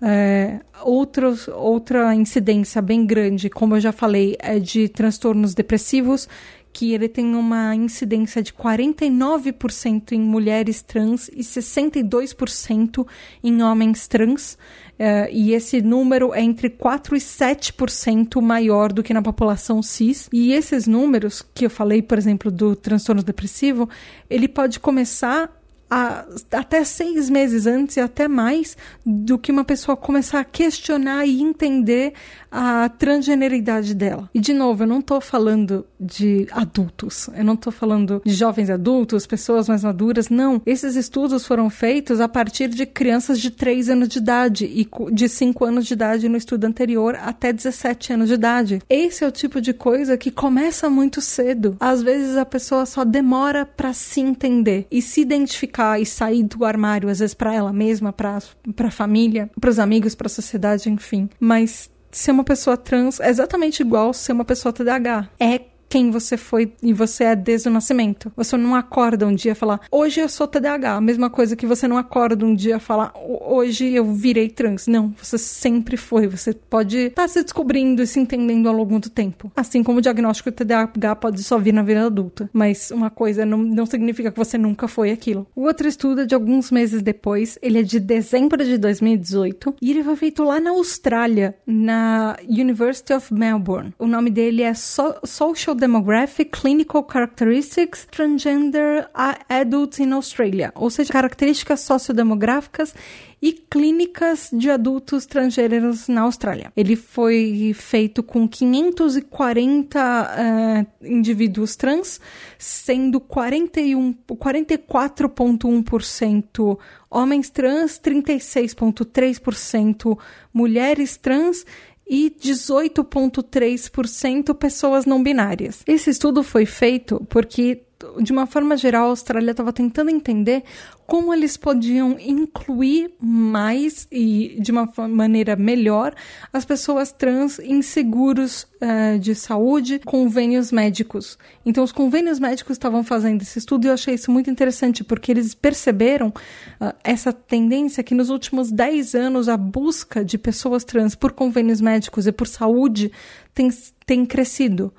É, outros, outra incidência bem grande, como eu já falei, é de transtornos depressivos, que ele tem uma incidência de 49% em mulheres trans e 62% em homens trans. Uh, e esse número é entre 4% e 7% maior do que na população cis. E esses números, que eu falei, por exemplo, do transtorno depressivo, ele pode começar a, até seis meses antes e até mais do que uma pessoa começar a questionar e entender a transgeneridade dela. E de novo, eu não estou falando de adultos, eu não estou falando de jovens adultos, pessoas mais maduras, não. Esses estudos foram feitos a partir de crianças de 3 anos de idade e de 5 anos de idade no estudo anterior até 17 anos de idade. Esse é o tipo de coisa que começa muito cedo. Às vezes a pessoa só demora para se entender e se identificar e sair do armário, às vezes para ela mesma, para a família, para os amigos, para a sociedade, enfim. Mas ser uma pessoa trans é exatamente igual ser uma pessoa TDAH. É quem você foi e você é desde o nascimento. Você não acorda um dia e falar, hoje eu sou TDAH. A mesma coisa que você não acorda um dia e falar, hoje eu virei trans. Não, você sempre foi. Você pode estar tá se descobrindo e se entendendo ao longo do tempo. Assim como o diagnóstico TDAH pode só vir na vida adulta. Mas uma coisa não, não significa que você nunca foi aquilo. O outro estudo é de alguns meses depois. Ele é de dezembro de 2018 e ele foi feito lá na Austrália, na University of Melbourne. O nome dele é so Social Demographic Clinical Characteristics Transgender Adults in Australia, ou seja, características sociodemográficas e clínicas de adultos transgêneros na Austrália. Ele foi feito com 540 uh, indivíduos trans, sendo 41, 44,1% homens trans, 36,3% mulheres trans e 18,3% pessoas não binárias. Esse estudo foi feito porque de uma forma geral, a Austrália estava tentando entender como eles podiam incluir mais e de uma maneira melhor as pessoas trans em seguros uh, de saúde, convênios médicos. Então, os convênios médicos estavam fazendo esse estudo e eu achei isso muito interessante, porque eles perceberam uh, essa tendência que nos últimos 10 anos a busca de pessoas trans por convênios médicos e por saúde tem, tem crescido.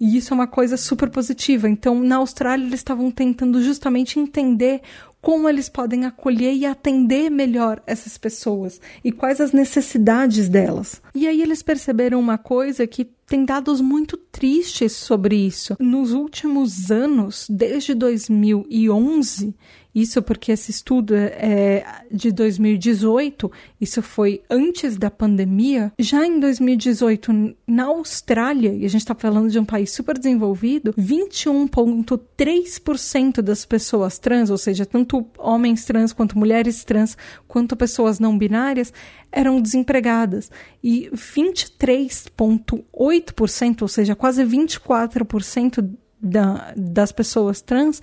E isso é uma coisa super positiva. Então, na Austrália, eles estavam tentando justamente entender como eles podem acolher e atender melhor essas pessoas e quais as necessidades delas. E aí eles perceberam uma coisa que tem dados muito tristes sobre isso. Nos últimos anos, desde 2011, isso porque esse estudo é de 2018, isso foi antes da pandemia. Já em 2018, na Austrália, e a gente está falando de um país super desenvolvido, 21,3% das pessoas trans, ou seja, tanto homens trans quanto mulheres trans, quanto pessoas não binárias, eram desempregadas. E 23,8%, ou seja, quase 24% da, das pessoas trans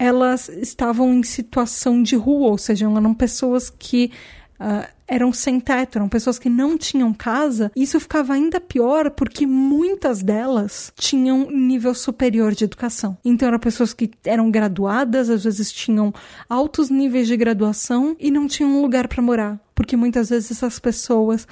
elas estavam em situação de rua, ou seja, eram pessoas que uh, eram sem teto, eram pessoas que não tinham casa. Isso ficava ainda pior porque muitas delas tinham nível superior de educação. Então eram pessoas que eram graduadas, às vezes tinham altos níveis de graduação e não tinham lugar para morar, porque muitas vezes essas pessoas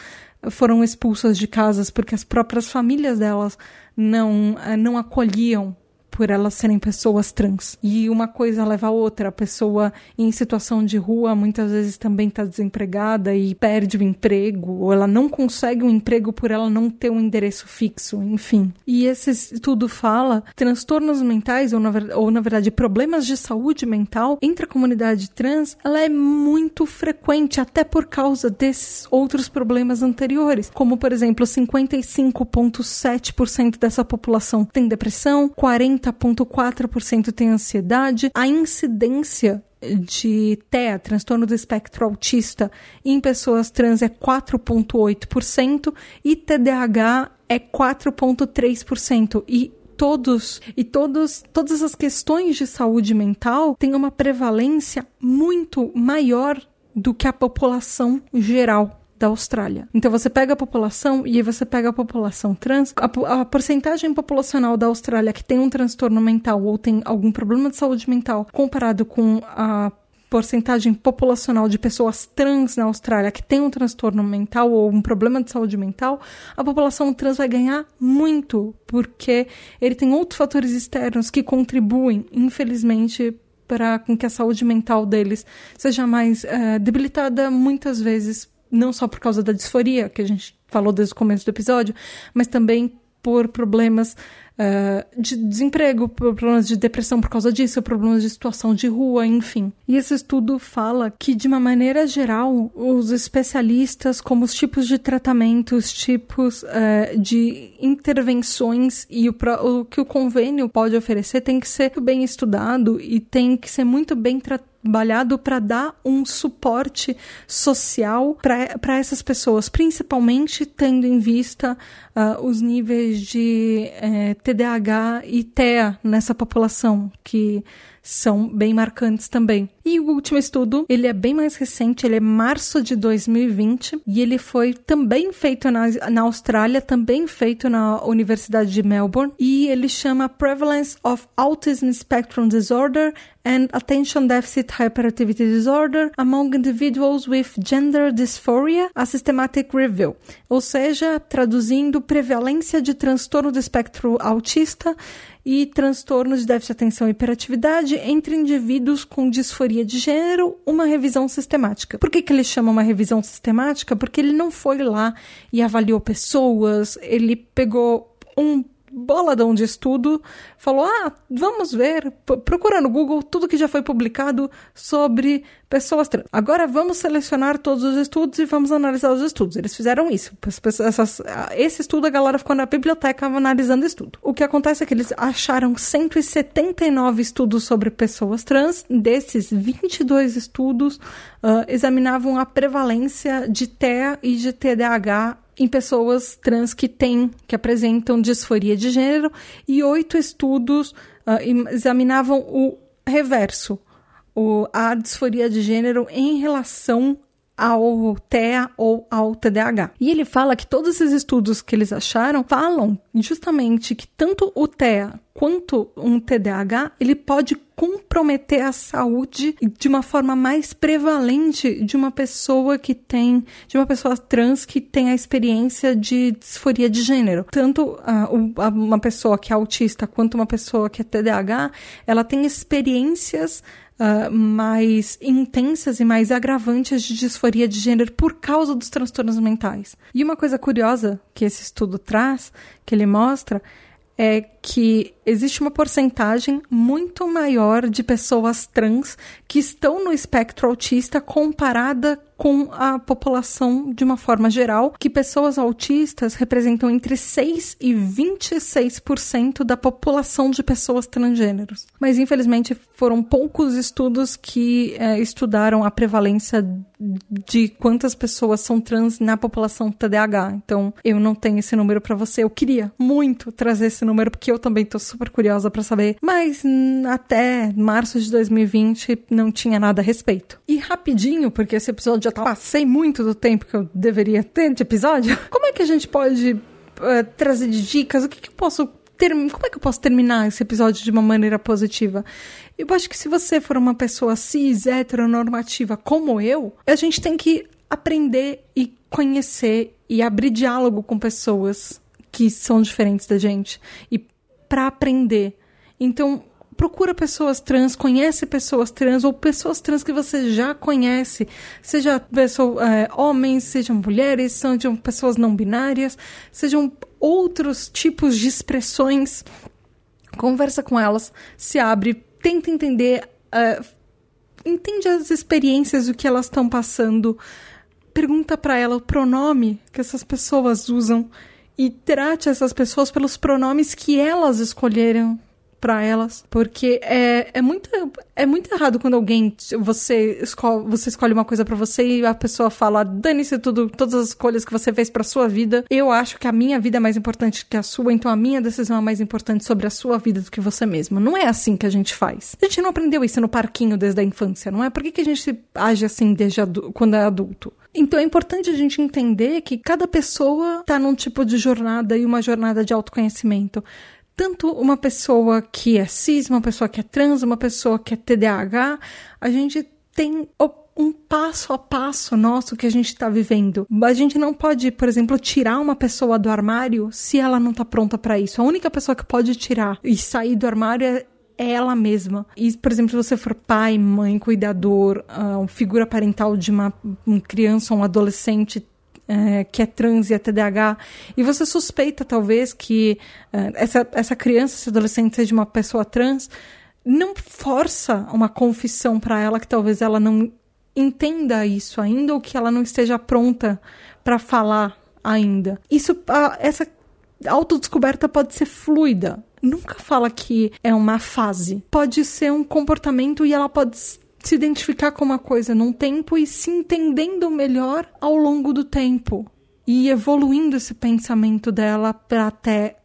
foram expulsas de casas porque as próprias famílias delas não eh, não acolhiam por elas serem pessoas trans. E uma coisa leva a outra. A pessoa em situação de rua muitas vezes também está desempregada e perde o emprego, ou ela não consegue um emprego por ela não ter um endereço fixo, enfim. E esse estudo fala transtornos mentais, ou na, ou na verdade problemas de saúde mental entre a comunidade trans, ela é muito frequente, até por causa desses outros problemas anteriores, como por exemplo, 55,7% dessa população tem depressão, 40 30,4% tem ansiedade. A incidência de TEA, transtorno do espectro autista, em pessoas trans é 4,8% e TDAH é 4,3%. E todos e todos todas as questões de saúde mental têm uma prevalência muito maior do que a população geral da Austrália. Então você pega a população e aí você pega a população trans, a, a porcentagem populacional da Austrália que tem um transtorno mental ou tem algum problema de saúde mental comparado com a porcentagem populacional de pessoas trans na Austrália que tem um transtorno mental ou um problema de saúde mental, a população trans vai ganhar muito, porque ele tem outros fatores externos que contribuem, infelizmente, para com que a saúde mental deles seja mais uh, debilitada muitas vezes não só por causa da disforia, que a gente falou desde o começo do episódio, mas também por problemas uh, de desemprego, por problemas de depressão por causa disso, problemas de situação de rua, enfim. E esse estudo fala que, de uma maneira geral, os especialistas, como os tipos de tratamento, os tipos uh, de intervenções e o, o que o convênio pode oferecer tem que ser bem estudado e tem que ser muito bem tratado trabalhado para dar um suporte social para essas pessoas, principalmente tendo em vista uh, os níveis de eh, TDAH e TEA nessa população, que são bem marcantes também. E o último estudo, ele é bem mais recente, ele é março de 2020 e ele foi também feito na, na Austrália, também feito na Universidade de Melbourne e ele chama Prevalence of Autism Spectrum Disorder and Attention Deficit Hyperactivity Disorder Among Individuals with Gender Dysphoria, a Systematic Review. Ou seja, traduzindo, prevalência de transtorno do espectro autista e transtornos de déficit de atenção e hiperatividade entre indivíduos com disforia de gênero, uma revisão sistemática. Por que, que ele chama uma revisão sistemática? Porque ele não foi lá e avaliou pessoas, ele pegou um boladão de estudo, falou: ah, vamos ver, procura no Google tudo que já foi publicado sobre pessoas trans. Agora vamos selecionar todos os estudos e vamos analisar os estudos. Eles fizeram isso. Essas, esse estudo, a galera ficou na biblioteca analisando estudo. O que acontece é que eles acharam 179 estudos sobre pessoas trans. Desses, 22 estudos uh, examinavam a prevalência de TEA e de TDAH em pessoas trans que têm, que apresentam disforia de gênero, e oito estudos uh, examinavam o reverso, o, a disforia de gênero em relação ao TEA ou ao TDAH. E ele fala que todos esses estudos que eles acharam falam justamente que tanto o TEA quanto um TDAH, ele pode comprometer a saúde de uma forma mais prevalente de uma pessoa que tem, de uma pessoa trans que tem a experiência de disforia de gênero. Tanto uh, uma pessoa que é autista quanto uma pessoa que é TDAH, ela tem experiências uh, mais intensas e mais agravantes de disforia de gênero por causa dos transtornos mentais. E uma coisa curiosa que esse estudo traz, que ele mostra, é que existe uma porcentagem muito maior de pessoas trans que estão no espectro autista comparada com a população de uma forma geral, que pessoas autistas representam entre 6 e 26% da população de pessoas transgêneros. Mas infelizmente foram poucos estudos que é, estudaram a prevalência de quantas pessoas são trans na população TDAH. Então, eu não tenho esse número para você. Eu queria muito trazer esse número porque eu eu também tô super curiosa para saber, mas até março de 2020 não tinha nada a respeito. E rapidinho, porque esse episódio já tá, passei muito do tempo que eu deveria ter de episódio, como é que a gente pode uh, trazer de dicas? O que, que eu posso como é que eu posso terminar esse episódio de uma maneira positiva? Eu acho que se você for uma pessoa cis, heteronormativa como eu, a gente tem que aprender e conhecer e abrir diálogo com pessoas que são diferentes da gente e para aprender. Então, procura pessoas trans, conhece pessoas trans ou pessoas trans que você já conhece, seja pessoa, é, homens, sejam mulheres, sejam pessoas não binárias, sejam outros tipos de expressões. Conversa com elas, se abre, tenta entender, uh, entende as experiências, o que elas estão passando, pergunta para ela o pronome que essas pessoas usam e trate essas pessoas pelos pronomes que elas escolheram para elas, porque é, é muito é muito errado quando alguém você escolhe, você escolhe uma coisa para você e a pessoa fala dane-se tudo, todas as escolhas que você fez para sua vida. Eu acho que a minha vida é mais importante que a sua, então a minha decisão é mais importante sobre a sua vida do que você mesmo. Não é assim que a gente faz. A gente não aprendeu isso no parquinho desde a infância, não é? Por que, que a gente age assim desde quando é adulto? Então é importante a gente entender que cada pessoa está num tipo de jornada e uma jornada de autoconhecimento tanto uma pessoa que é cis, uma pessoa que é trans, uma pessoa que é TDAH, a gente tem um passo a passo nosso que a gente está vivendo. A gente não pode, por exemplo, tirar uma pessoa do armário se ela não está pronta para isso. A única pessoa que pode tirar e sair do armário é ela mesma. E, por exemplo, se você for pai, mãe, cuidador, uh, figura parental de uma, criança um adolescente é, que é trans e é TDAH, e você suspeita talvez que é, essa, essa criança, esse adolescente seja uma pessoa trans, não força uma confissão para ela que talvez ela não entenda isso ainda ou que ela não esteja pronta para falar ainda. Isso, a, essa autodescoberta pode ser fluida. Nunca fala que é uma fase. Pode ser um comportamento e ela pode se identificar com uma coisa num tempo e se entendendo melhor ao longo do tempo e evoluindo esse pensamento dela para até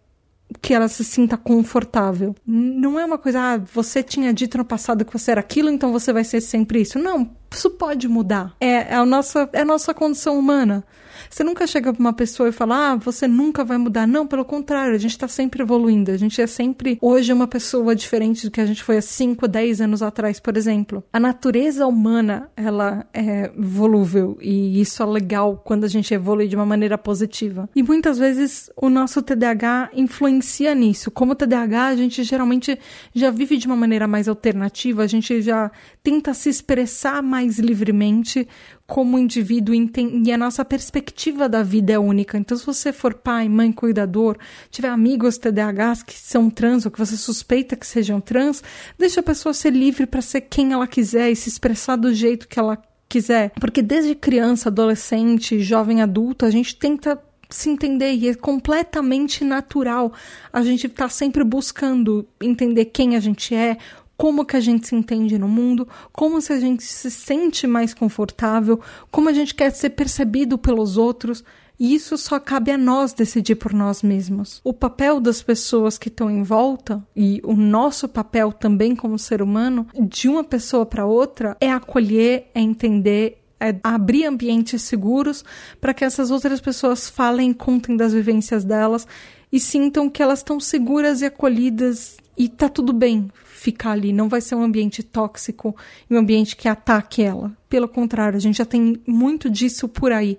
que ela se sinta confortável. Não é uma coisa, ah, você tinha dito no passado que você era aquilo, então você vai ser sempre isso. Não, isso pode mudar. É, é, a, nossa, é a nossa condição humana. Você nunca chega pra uma pessoa e fala, ah, você nunca vai mudar. Não, pelo contrário, a gente tá sempre evoluindo. A gente é sempre, hoje, uma pessoa diferente do que a gente foi há 5, 10 anos atrás, por exemplo. A natureza humana, ela é volúvel e isso é legal quando a gente evolui de uma maneira positiva. E muitas vezes o nosso TDAH influencia nisso. Como TDAH, a gente geralmente já vive de uma maneira mais alternativa, a gente já tenta se expressar mais livremente como indivíduo e a nossa perspectiva da vida é única. Então, se você for pai, mãe, cuidador, tiver amigos TDAHs que são trans ou que você suspeita que sejam trans, deixa a pessoa ser livre para ser quem ela quiser e se expressar do jeito que ela quiser. Porque desde criança, adolescente, jovem adulto, a gente tenta se entender e é completamente natural. A gente está sempre buscando entender quem a gente é, como que a gente se entende no mundo, como se a gente se sente mais confortável, como a gente quer ser percebido pelos outros. E isso só cabe a nós decidir por nós mesmos. O papel das pessoas que estão em volta e o nosso papel também como ser humano, de uma pessoa para outra, é acolher, é entender, é abrir ambientes seguros para que essas outras pessoas falem, contem das vivências delas e sintam que elas estão seguras e acolhidas e tá tudo bem ficar ali, não vai ser um ambiente tóxico um ambiente que ataque ela. Pelo contrário, a gente já tem muito disso por aí.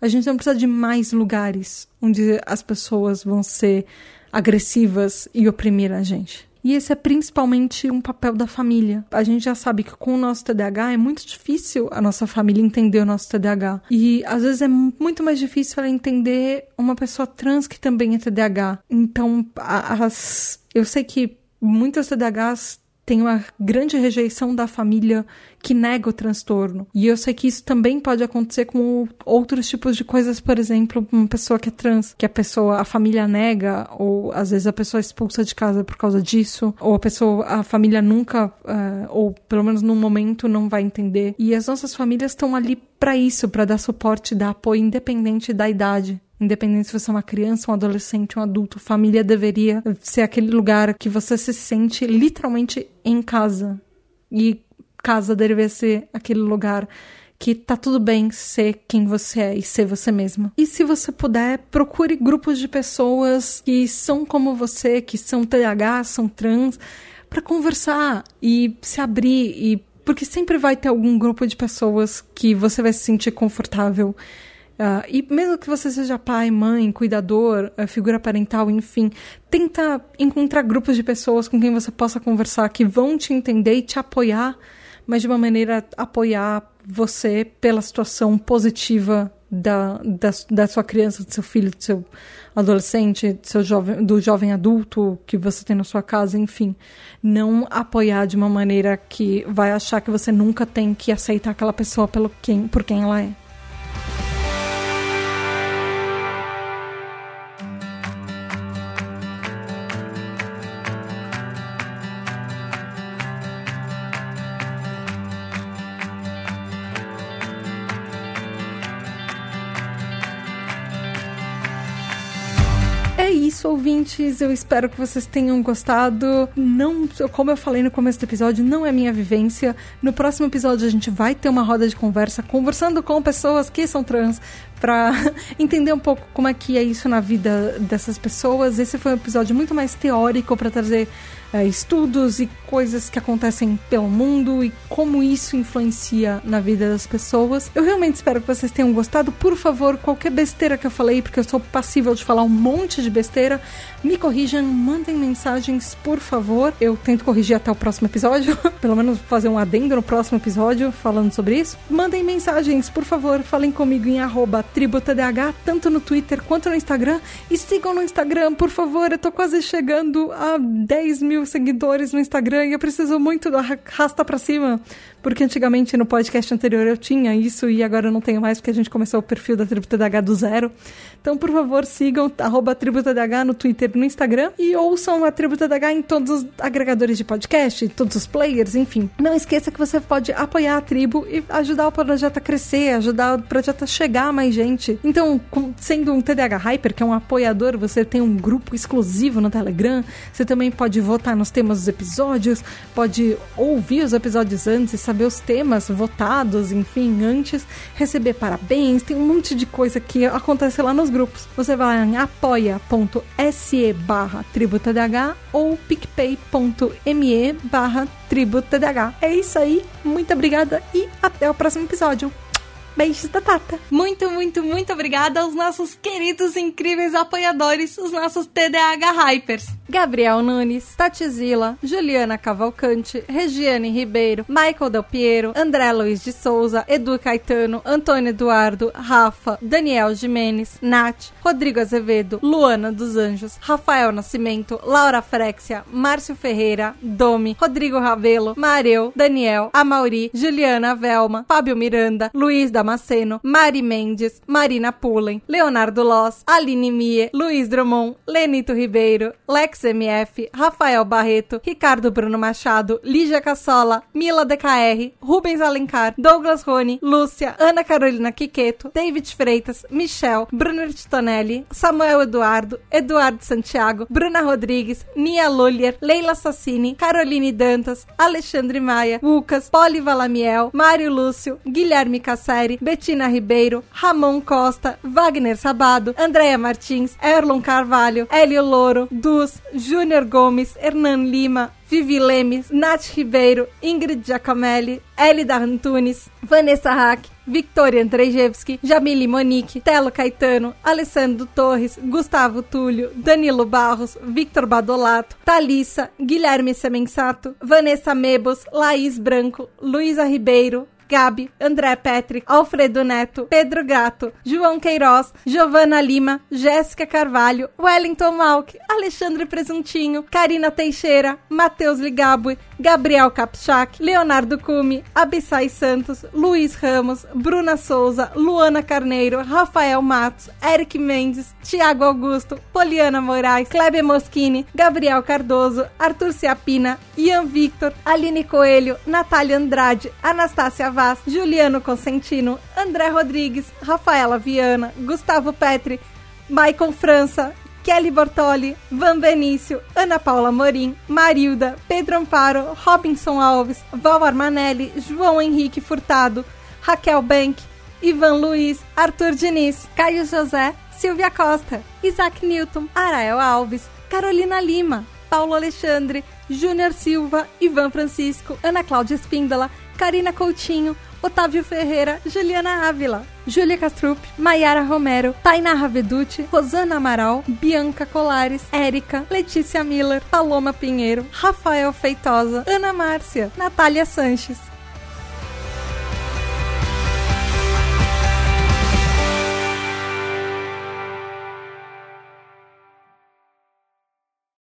A gente não precisa de mais lugares onde as pessoas vão ser agressivas e oprimir a gente. E esse é principalmente um papel da família. A gente já sabe que com o nosso TDAH é muito difícil a nossa família entender o nosso TDAH. E às vezes é muito mais difícil ela entender uma pessoa trans que também é TDAH. Então, as... eu sei que muitas TDAHs têm uma grande rejeição da família que nega o transtorno. E eu sei que isso também pode acontecer com outros tipos de coisas, por exemplo, uma pessoa que é trans, que a pessoa, a família nega, ou às vezes a pessoa é expulsa de casa por causa disso, ou a pessoa, a família nunca, uh, ou pelo menos no momento, não vai entender. E as nossas famílias estão ali para isso, para dar suporte, dar apoio, independente da idade. Independente se você é uma criança, um adolescente, um adulto, família deveria ser aquele lugar que você se sente literalmente em casa. E casa deveria ser aquele lugar que tá tudo bem ser quem você é e ser você mesma. E se você puder, procure grupos de pessoas que são como você, que são TH, são trans, para conversar e se abrir e porque sempre vai ter algum grupo de pessoas que você vai se sentir confortável. Uh, e mesmo que você seja pai, mãe, cuidador, uh, figura parental, enfim, tenta encontrar grupos de pessoas com quem você possa conversar que vão te entender e te apoiar, mas de uma maneira apoiar você pela situação positiva da, da, da, sua criança, do seu filho, do seu adolescente, do, seu jovem, do jovem adulto que você tem na sua casa, enfim. Não apoiar de uma maneira que vai achar que você nunca tem que aceitar aquela pessoa pelo quem, por quem ela é. Ouvintes. Eu espero que vocês tenham gostado. Não, como eu falei no começo do episódio, não é minha vivência. No próximo episódio a gente vai ter uma roda de conversa conversando com pessoas que são trans para entender um pouco como é que é isso na vida dessas pessoas. Esse foi um episódio muito mais teórico para trazer é, estudos e coisas que acontecem pelo mundo e como isso influencia na vida das pessoas. Eu realmente espero que vocês tenham gostado. Por favor, qualquer besteira que eu falei, porque eu sou passível de falar um monte de besteira, me corrijam, mandem mensagens, por favor. Eu tento corrigir até o próximo episódio, pelo menos fazer um adendo no próximo episódio falando sobre isso. Mandem mensagens, por favor, falem comigo em tributadh, tanto no Twitter quanto no Instagram. E sigam no Instagram, por favor. Eu tô quase chegando a 10 mil seguidores no Instagram e eu preciso muito do arrasta pra cima porque antigamente no podcast anterior eu tinha isso e agora eu não tenho mais porque a gente começou o perfil da Tributa DH do zero. Então, por favor, sigam arroba Tributa DH no Twitter e no Instagram e ouçam a Tributa DH em todos os agregadores de podcast, todos os players, enfim. Não esqueça que você pode apoiar a tribo e ajudar o projeto a crescer, ajudar o projeto a chegar a mais gente. Então, sendo um TDH Hyper, que é um apoiador, você tem um grupo exclusivo no Telegram, você também pode votar nos temas dos episódios, pode ouvir os episódios antes saber os temas votados, enfim, antes, receber parabéns, tem um monte de coisa que acontece lá nos grupos. Você vai em apoia.se barra tributadh ou picpay.me barra tributadh. É isso aí, muito obrigada e até o próximo episódio. Beijos da Tata. Muito, muito, muito obrigada aos nossos queridos, incríveis apoiadores, os nossos TDAH Hypers. Gabriel Nunes, Tatizila, Juliana Cavalcante, Regiane Ribeiro, Michael Del Piero, André Luiz de Souza, Edu Caetano, Antônio Eduardo, Rafa, Daniel Jimenez, Nath, Rodrigo Azevedo, Luana dos Anjos, Rafael Nascimento, Laura Frexia, Márcio Ferreira, Domi, Rodrigo Ravelo, Mareu, Daniel, Amauri, Juliana Velma, Fábio Miranda, Luiz Damasceno, Mari Mendes, Marina Pullen, Leonardo Loss, Aline Mie, Luiz Drummond, Lenito Ribeiro, Lex MF, Rafael Barreto, Ricardo Bruno Machado, Lígia Cassola, Mila DKR, Rubens Alencar, Douglas Rony, Lúcia, Ana Carolina Quiqueto, David Freitas, Michel, Bruno Titonelli, Samuel Eduardo, Eduardo Santiago, Bruna Rodrigues, Nia Lullier, Leila Sassini, Caroline Dantas, Alexandre Maia, Lucas, Poli Valamiel, Mário Lúcio, Guilherme Casseri, Betina Ribeiro, Ramon Costa, Wagner Sabado, Andréia Martins, Erlon Carvalho, Hélio Louro, Dus, Júnior Gomes, Hernan Lima, Vivi Lemes, Nath Ribeiro, Ingrid Giacomelli, Elida Antunes, Vanessa Hack, Victoria Andrzejewski, Jamile Monique, Telo Caetano, Alessandro Torres, Gustavo Túlio, Danilo Barros, Victor Badolato, Thalissa, Guilherme Semensato, Vanessa Mebos, Laís Branco, Luísa Ribeiro, Gabi, André Petri, Alfredo Neto, Pedro Gato, João Queiroz, Giovana Lima, Jéssica Carvalho, Wellington Malk, Alexandre Presuntinho, Karina Teixeira, Matheus Ligabue, Gabriel Kapchak, Leonardo Cume, Abissai Santos, Luiz Ramos, Bruna Souza, Luana Carneiro, Rafael Matos, Eric Mendes, Tiago Augusto, Poliana Moraes, Kleber Moschini, Gabriel Cardoso, Arthur Ciapina, Ian Victor, Aline Coelho, Natália Andrade, Anastácia Vaz, Juliano Consentino, André Rodrigues, Rafaela Viana, Gustavo Petri, Maicon França, Kelly Bortoli, Van Benício, Ana Paula Morim, Marilda, Pedro Amparo, Robinson Alves, Val Armanelli, João Henrique Furtado, Raquel Bank, Ivan Luiz, Arthur Diniz, Caio José, Silvia Costa, Isaac Newton, Arael Alves, Carolina Lima, Paulo Alexandre, Júnior Silva, Ivan Francisco, Ana Cláudia Espíndola, Karina Coutinho, Otávio Ferreira, Juliana Ávila, Júlia Castrup, Maiara Romero, Tainá Raveducci, Rosana Amaral, Bianca Colares, Érica, Letícia Miller, Paloma Pinheiro, Rafael Feitosa, Ana Márcia, Natália Sanches,